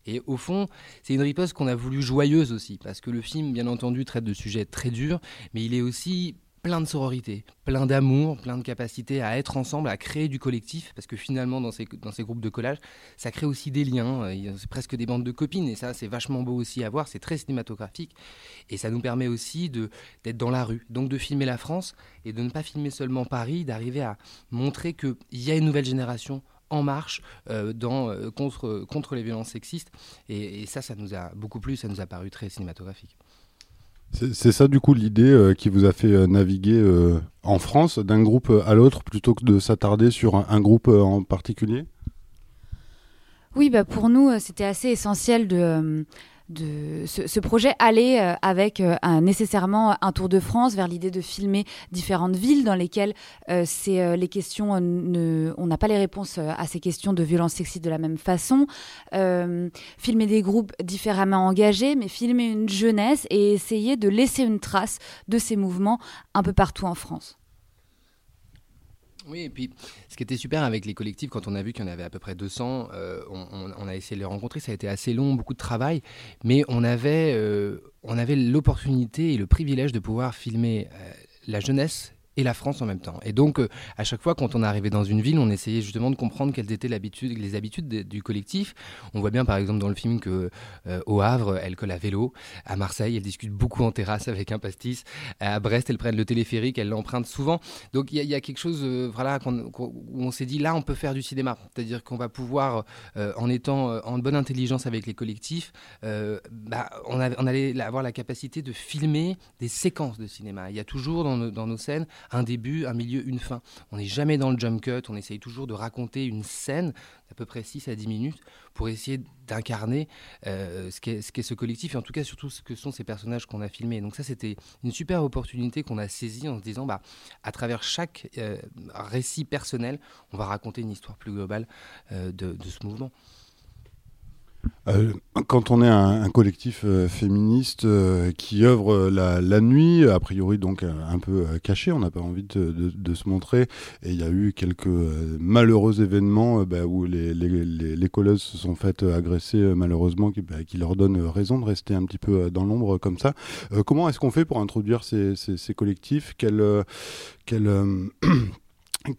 Et au fond, c'est une riposte qu'on a voulu joyeuse aussi parce que le film, bien entendu, traite de sujets très durs, mais il est aussi plein de sororité, plein d'amour, plein de capacité à être ensemble, à créer du collectif, parce que finalement, dans ces, groupes de collage, ça crée aussi des liens, euh, c'est presque des bandes de copines, et ça, c'est vachement beau aussi à voir, c'est très cinématographique, et ça nous permet aussi d'être dans la rue, donc de filmer la France, et de ne pas filmer seulement Paris, d'arriver à montrer qu'il y a une nouvelle génération en marche euh, euh, contre, les violences sexistes, et ça, ça nous a beaucoup plu, ça nous a paru très cinématographique. C'est ça du coup l'idée euh, qui vous a fait euh, naviguer euh, en France d'un groupe à l'autre plutôt que de s'attarder sur un, groupe en particulier? Oui, bah pour nous c'était assez essentiel de de ce, projet allait euh, avec euh, nécessairement un tour de France vers l'idée de filmer différentes villes dans lesquelles euh, les questions on n'a pas les réponses à ces questions de violence sexiste de la même façon. Filmer des groupes différemment engagés mais filmer une jeunesse et essayer de laisser une trace de ces mouvements un peu partout en France oui, et puis ce qui était super avec les collectifs, quand on a vu qu'il y en avait à peu près 200, euh, on, a essayé de les rencontrer. Ça a été assez long, beaucoup de travail, mais on avait, euh, on avait l'opportunité et le privilège de pouvoir filmer euh, la jeunesse et la France en même temps. Et donc, euh, à chaque fois, quand on arrivait dans une ville, on essayait justement de comprendre quelles étaient les habitudes du collectif. On voit bien, par exemple, dans le film que euh, au Havre, elle colle à vélo. À Marseille, elle discute beaucoup en terrasse avec un pastis. À Brest, elle prenne le téléphérique, elle l'emprunte souvent. Donc, il y, a quelque chose, euh, voilà, où on s'est dit, là, on peut faire du cinéma. C'est-à-dire qu'on va pouvoir, en étant en bonne intelligence avec les collectifs, bah, on, on, allait avoir la capacité de filmer des séquences de cinéma. Il y a toujours dans nos scènes un début, un milieu, une fin. On n'est jamais dans le jump cut, on essaye toujours de raconter une scène d'à peu près 6 à 10 minutes pour essayer d'incarner euh, ce qu'est ce, collectif et en tout cas surtout ce que sont ces personnages qu'on a filmés. Donc ça c'était une super opportunité qu'on a saisie en se disant bah, à travers chaque euh, récit personnel, on va raconter une histoire plus globale euh, de ce mouvement. Euh, quand on est un, collectif euh, féministe euh, qui œuvre la, nuit, a priori donc un peu caché, on n'a pas envie de, se montrer, et il y a eu quelques malheureux événements bah, où les, les, colleuses se sont faites agresser malheureusement, qui, bah, qui, leur donnent raison de rester un petit peu dans l'ombre comme ça. comment est-ce qu'on fait pour introduire ces, collectifs? Quelle, quelle [CLEARS THROAT]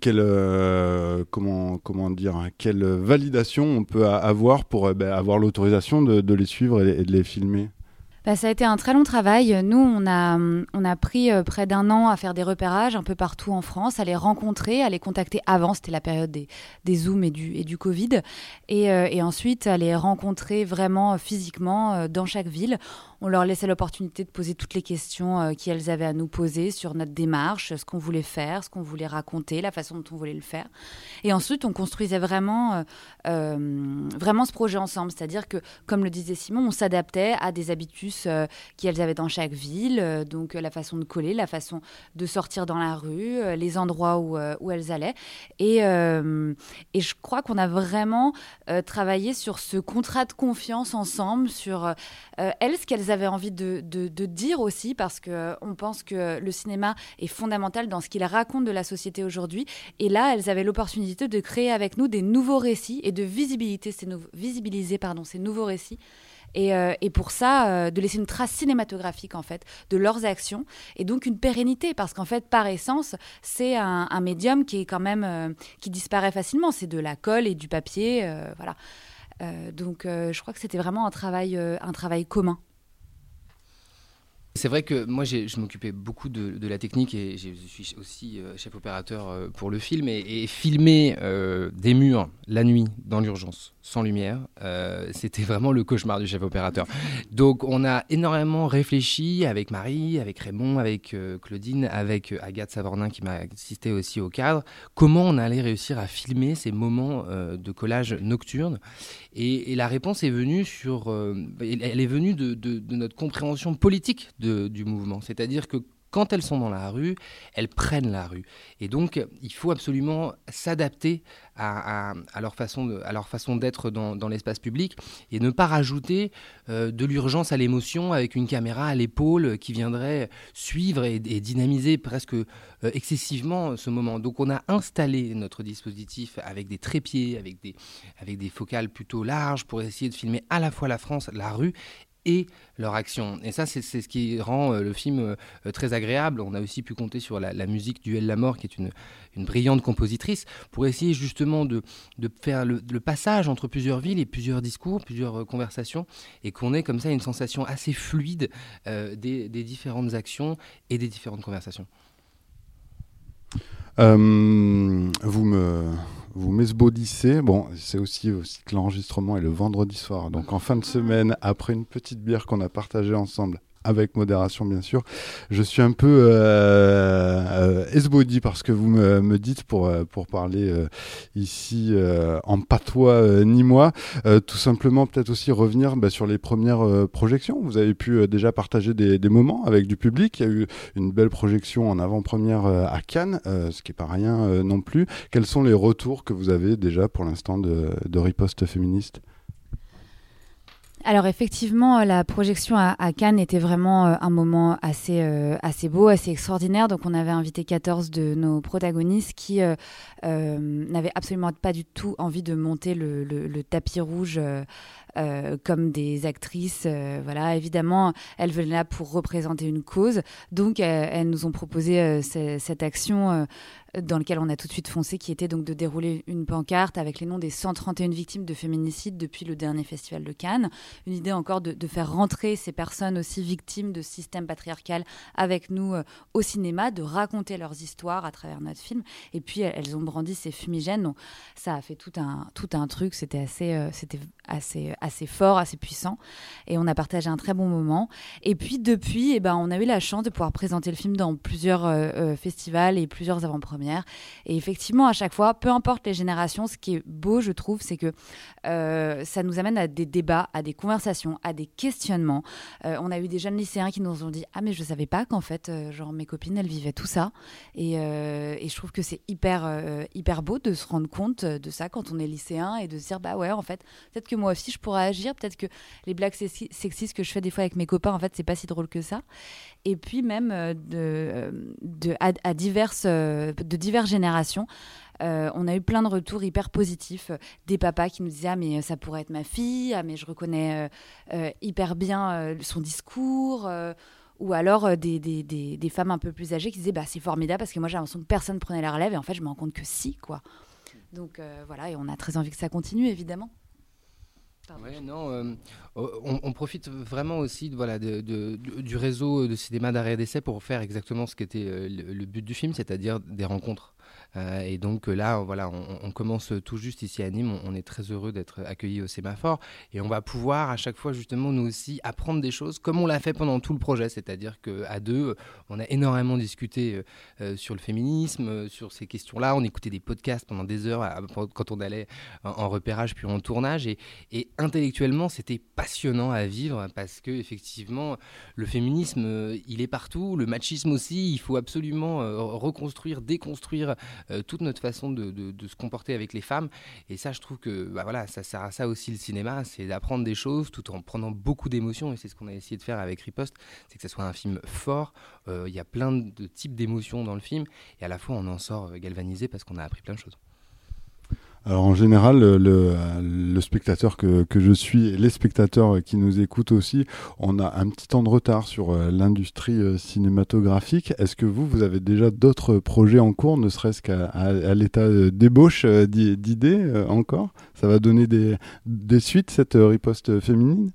quelle euh, comment comment dire hein, quelle validation on peut avoir pour euh, ben, avoir l'autorisation de, les suivre et, de les filmer? Bah, ça a été un très long travail. Nous, on a, on a pris euh, près d'un an à faire des repérages un peu partout en France, à les rencontrer, à les contacter. Avant, c'était la période des, Zooms et du, et du Covid, et ensuite à les rencontrer vraiment physiquement dans chaque ville on leur laissait l'opportunité de poser toutes les questions euh, qu'elles avaient à nous poser sur notre démarche, ce qu'on voulait faire, ce qu'on voulait raconter, la façon dont on voulait le faire. Et ensuite, on construisait vraiment, euh, euh, vraiment ce projet ensemble. C'est-à-dire que, comme le disait Simon, on s'adaptait à des habitus qu'elles avaient dans chaque ville, donc la façon de coller, la façon de sortir dans la rue, les endroits où, où elles allaient. Et, et je crois qu'on a vraiment travaillé sur ce contrat de confiance ensemble, sur elles, ce qu'elles avaient envie de, dire aussi, parce qu'on euh, pense que le cinéma est fondamental dans ce qu'il raconte de la société aujourd'hui. Et là, elles avaient l'opportunité de créer avec nous des nouveaux récits et de visibilité, ces visibiliser pardon, ces nouveaux récits. Et, euh, pour ça, euh, de laisser une trace cinématographique en fait de leurs actions et donc une pérennité parce qu'en fait, par essence, c'est un, médium qui est quand même qui disparaît facilement. C'est de la colle et du papier, voilà. donc, je crois que c'était vraiment un travail, un travail commun. C'est vrai que moi, je m'occupais beaucoup de, la technique et je suis aussi euh, chef opérateur euh, pour le film. Et, filmer euh, des murs la nuit dans l'urgence, sans lumière, c'était vraiment le cauchemar du chef opérateur. Donc, on a énormément réfléchi avec Marie, avec Raymond, avec Claudine, avec Agathe Savornin qui m'a assisté aussi au cadre, comment on allait réussir à filmer ces moments de collage nocturne? Et, la réponse est venue sur, elle est venue de, de notre compréhension politique du mouvement. C'est-à-dire que quand elles sont dans la rue, elles prennent la rue. Et donc, il faut absolument s'adapter à, façon à leur façon d'être dans, l'espace public et ne pas rajouter euh, de l'urgence à l'émotion avec une caméra à l'épaule qui viendrait suivre et, dynamiser presque euh, excessivement ce moment. Donc, on a installé notre dispositif avec des trépieds, avec des, avec des focales plutôt larges pour essayer de filmer à la fois la France, la rue et leur action. Et ça, c'est ce qui rend euh, le film euh, très agréable. On a aussi pu compter sur la, musique Duel la mort, qui est une, une, brillante compositrice, pour essayer justement de, de faire le, passage entre plusieurs villes et plusieurs discours, plusieurs euh, conversations, et qu'on ait comme ça une sensation assez fluide des, des, différentes actions et des différentes conversations. vous me vous m'esbaudissez. Bon, c'est aussi, aussi que l'enregistrement est le vendredi soir. Donc en fin de semaine, après une petite bière qu'on a partagée ensemble avec modération bien sûr. Je suis un peu euh, euh esbody parce que vous me, me dites pour, euh, pour parler euh, ici euh, en patois ni moi. tout simplement peut-être aussi revenir bah, sur les premières projections. Vous avez pu déjà partager des, des, moments avec du public. Il y a eu une belle projection en avant-première à Cannes, ce qui est pas rien non plus. Quels sont les retours que vous avez déjà pour l'instant de, de riposte féministe? Alors effectivement, euh, la projection à, Cannes était vraiment euh, un moment assez, euh, assez beau, assez extraordinaire. Donc on avait invité 14 de nos protagonistes qui n'avaient absolument pas du tout envie de monter le, tapis rouge comme des actrices. voilà, évidemment, elles venaient là pour représenter une cause. Donc, elles nous ont proposé cette action dans lequel on a tout de suite foncé, qui était donc de dérouler une pancarte avec les noms des 131 victimes de féminicide depuis le dernier festival de Cannes. Une idée encore de, faire rentrer ces personnes aussi victimes de système patriarcal avec nous euh, au cinéma, de raconter leurs histoires à travers notre film. Et puis elles ont brandi ces fumigènes, donc ça a fait tout un, tout un truc. C'était assez, euh, c'était assez, assez fort, assez puissant. Et on a partagé un très bon moment. Et puis depuis, eh ben, on a eu la chance de pouvoir présenter le film dans plusieurs euh, festivals et plusieurs avant-premières et effectivement, à chaque fois, peu importe les générations, ce qui est beau, je trouve, c'est que euh, ça nous amène à des débats, à des conversations, à des questionnements. Euh, on a eu des jeunes lycéens qui nous ont dit Ah, mais je savais pas qu'en fait, euh, genre, mes copines, elles vivaient tout ça. Et, et je trouve que c'est hyper, hyper beau de se rendre compte de ça quand on est lycéen et de se dire Bah ouais, en fait, peut-être que moi aussi, je pourrais agir. Peut-être que les blagues sexistes que je fais des fois avec mes copains, en fait, c'est pas si drôle que ça. Et puis, même de, de à, diverses de diverses générations. Euh, on a eu plein de retours hyper positifs, des papas qui nous disaient ah mais ça pourrait être ma fille, ah mais je reconnais euh, euh, hyper bien son discours, ou alors des, femmes un peu plus âgées qui disaient bah c'est formidable parce que moi j'ai l'impression que personne prenait la relève et en fait je me rends compte que si quoi. Donc voilà et on a très envie que ça continue évidemment. Non, on, profite vraiment aussi voilà, de, du réseau de cinéma d'arrêt d'essai pour faire exactement ce qui était le but du film, c'est-à-dire des rencontres. Euh, et donc euh, là, voilà, on, commence tout juste ici à Nîmes. On, est très heureux d'être accueillis au sémaphore et on va pouvoir à chaque fois justement nous aussi apprendre des choses comme on l'a fait pendant tout le projet. C'est-à-dire qu'à deux, on a énormément discuté euh, sur le féminisme, sur ces questions-là. On écoutait des podcasts pendant des heures quand on allait en, repérage puis en tournage et, et intellectuellement, c'était passionnant à vivre parce que effectivement, le féminisme, il est partout, le machisme aussi. Il faut absolument reconstruire, déconstruire euh, toute notre façon de, se comporter avec les femmes. Et ça, je trouve que bah voilà, ça sert à ça aussi le cinéma, c'est d'apprendre des choses tout en prenant beaucoup d'émotions. Et c'est ce qu'on a essayé de faire avec Riposte, c'est que ce soit un film fort. Euh, il y a plein de types d'émotions dans le film. Et à la fois, on en sort galvanisé parce qu'on a appris plein de choses. Alors en général, le, spectateur que, je suis et les spectateurs qui nous écoutent aussi, on a un petit temps de retard sur euh, l'industrie euh, cinématographique. Est-ce que vous, vous avez déjà d'autres projets en cours, ne serait-ce qu'à l'état d'ébauche euh, d'idées encore? Ça va donner des suites, cette riposte féminine?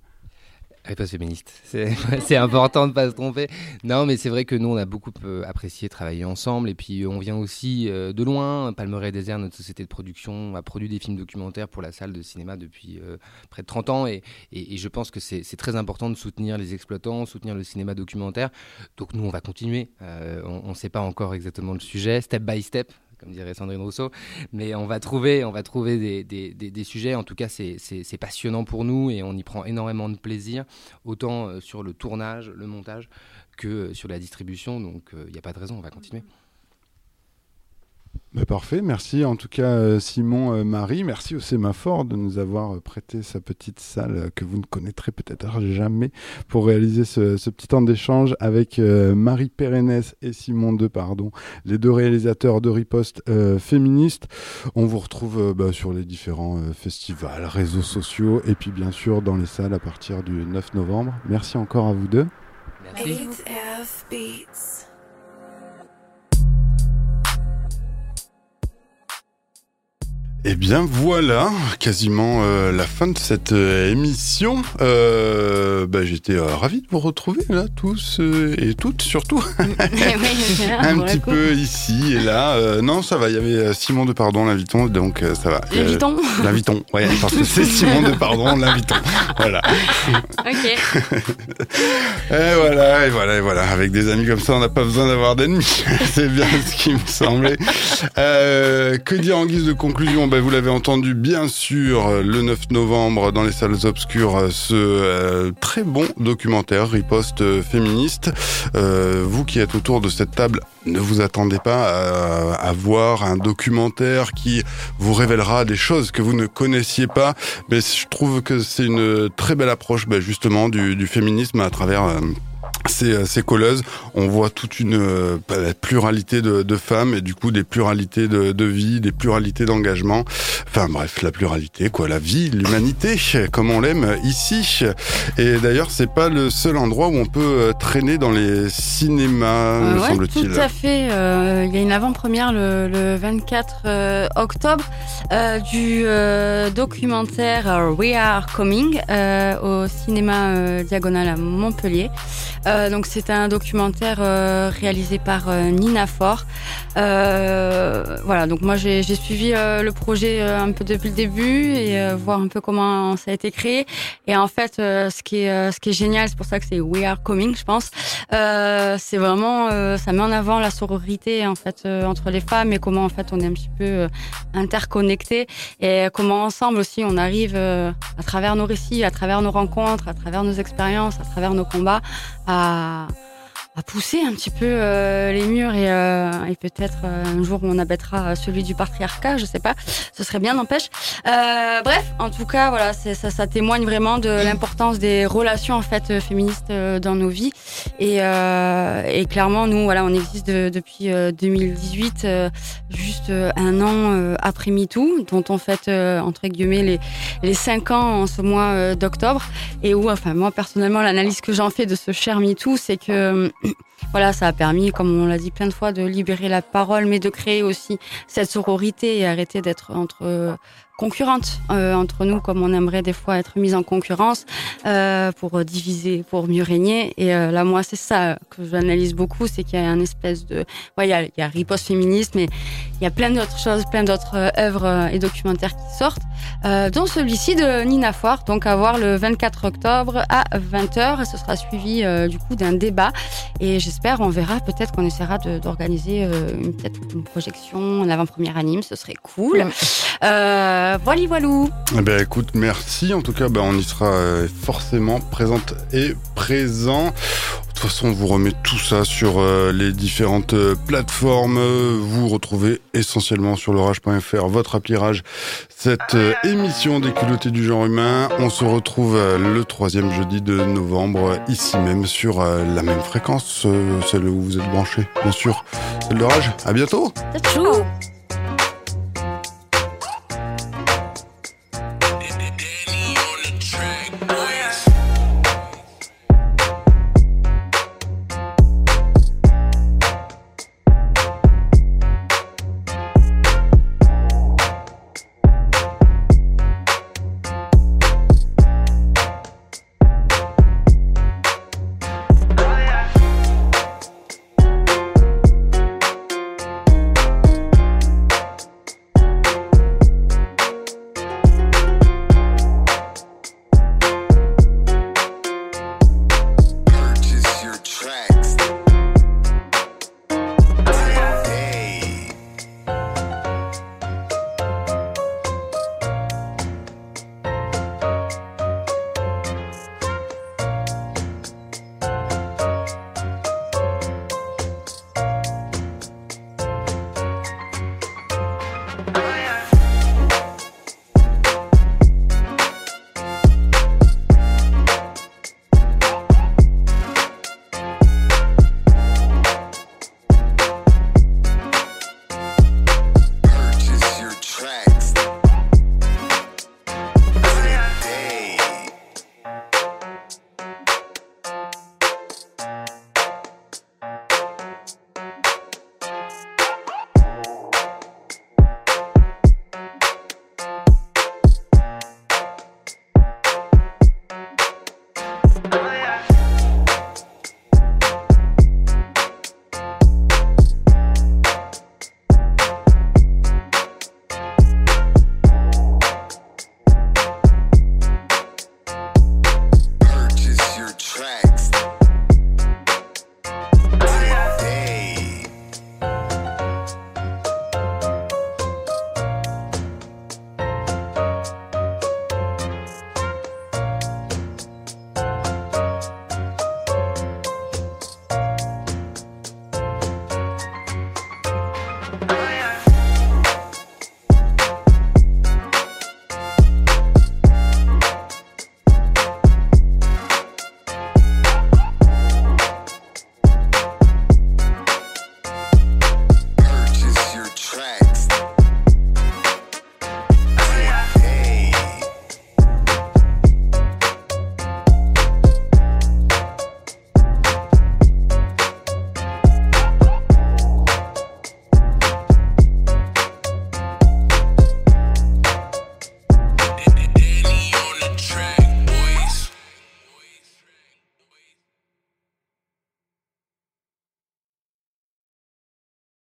Réponse féministe. [LAUGHS] C'est important de ne pas se tromper. Non, mais c'est vrai que nous, on a beaucoup euh, apprécié travailler ensemble. Et puis, on vient aussi euh, de loin. Palmeret Désert, notre société de production, a produit des films documentaires pour la salle de cinéma depuis euh, près de 30 ans. Et, je pense que c'est très important de soutenir les exploitants, soutenir le cinéma documentaire. Donc, nous, on va continuer. on ne sait pas encore exactement le sujet, step by step comme dirait Sandrine Rousseau. Mais on va trouver, on va trouver des, des, sujets. En tout cas, c'est passionnant pour nous et on y prend énormément de plaisir, autant euh, sur le tournage, le montage, que euh, sur la distribution. Donc, il euh, n'y a pas de raison, on va continuer. Bah, parfait, merci en tout cas euh, Simon euh, Marie, merci au Sémaphore de nous avoir euh, prêté sa petite salle que vous ne connaîtrez peut-être jamais pour réaliser ce, petit temps d'échange avec Marie Pérennes et Simon Depardon, les deux réalisateurs de Riposte féministe. On vous retrouve bah, sur les différents festivals, réseaux sociaux et puis bien sûr dans les salles à partir du 9 novembre. Merci encore à vous deux. Merci. Eh bien voilà, quasiment euh, la fin de cette euh, émission. Euh, bah, J'étais ravi de vous retrouver là tous et toutes surtout. [LAUGHS] [LAUGHS] un petit peu ici et là. non, ça va. Il y avait Simon de Pardon, l'inviton, donc ça va. L'inviton. l'inviton, [LAUGHS] ouais, parce que c'est Simon de Pardon, l'inviton. Voilà. ok. et voilà, et voilà, et voilà. Avec des amis comme ça, on n'a pas besoin d'avoir d'ennemis. c'est bien ce qui me semblait. que dire en guise de conclusion? Bah, vous l'avez entendu bien sûr le 9 novembre dans les salles obscures ce euh, très bon documentaire Riposte féministe. Euh, vous qui êtes autour de cette table, ne vous attendez pas à, voir un documentaire qui vous révélera des choses que vous ne connaissiez pas, mais je trouve que c'est une très belle approche bah, justement du, féminisme à travers... Euh, ces, ces colleuses. On voit toute une euh, pluralité de, de, femmes et du coup des pluralités de, de vie, des pluralités d'engagement. Enfin bref, la pluralité, quoi, la vie, l'humanité, comme on l'aime ici. Et d'ailleurs, c'est pas le seul endroit où on peut euh, traîner dans les cinémas, me ouais, semble-t-il. Tout à fait. Euh, il y a une avant-première le, le, 24 euh, octobre euh, du euh, documentaire We Are Coming au cinéma Diagonal à Montpellier. Donc c'est un documentaire réalisé par Nina Fort. voilà, donc moi j'ai suivi le projet un peu depuis le début et voir un peu comment ça a été créé. Et en fait, ce qui est ce qui est génial, c'est pour ça que c'est We Are Coming, je pense. c'est vraiment ça met en avant la sororité en fait entre les femmes et comment en fait on est un petit peu interconnectés et comment ensemble aussi on arrive à travers nos récits, à travers nos rencontres, à travers nos expériences, à travers nos combats à à pousser un petit peu euh, les murs et, euh, et peut-être euh, un jour on abattera celui du patriarcat, je sais pas, ce serait bien n'empêche. Euh, bref, en tout cas voilà, ça, ça témoigne vraiment de l'importance des relations en fait féministes dans nos vies. Et, et clairement nous voilà on existe de, depuis 2018, juste un an après MeToo, dont on fête entre guillemets les les cinq ans en ce mois d'octobre. Et où enfin moi personnellement l'analyse que j'en fais de ce cher MeToo c'est que voilà, ça a permis, comme on l'a dit plein de fois, de libérer la parole, mais de créer aussi cette sororité et arrêter d'être entre concurrentes euh, entre nous, comme on aimerait des fois être mise en concurrence euh, pour diviser, pour mieux régner. Et euh, là, moi, c'est ça que j'analyse beaucoup, c'est qu'il y a un espèce de, ouais, il y a, y a riposte féministe, mais il y a plein d'autres choses, plein d'autres euh, œuvres euh, et documentaires qui sortent, euh, dont celui-ci de Nina Foire, donc à voir le 24 octobre à 20h. Ce sera suivi du coup d'un débat et j'espère, on verra, peut-être qu'on essaiera d'organiser une, peut-être une projection en avant-première anime, ce serait cool. Euh, euh, voilà, voilou. Eh ben, écoute, merci. En tout cas, ben, on y sera euh, forcément présente et présent. De toute façon, on vous remet tout ça sur euh, les différentes euh, plateformes. Vous retrouvez essentiellement sur l'orage.fr, votre appli Rage, cette euh, émission des culottés du genre humain. On se retrouve le troisième jeudi de novembre, ici même, sur la même fréquence, celle où vous êtes branchés, bien sûr. Celle de Rage. À bientôt. Ciao.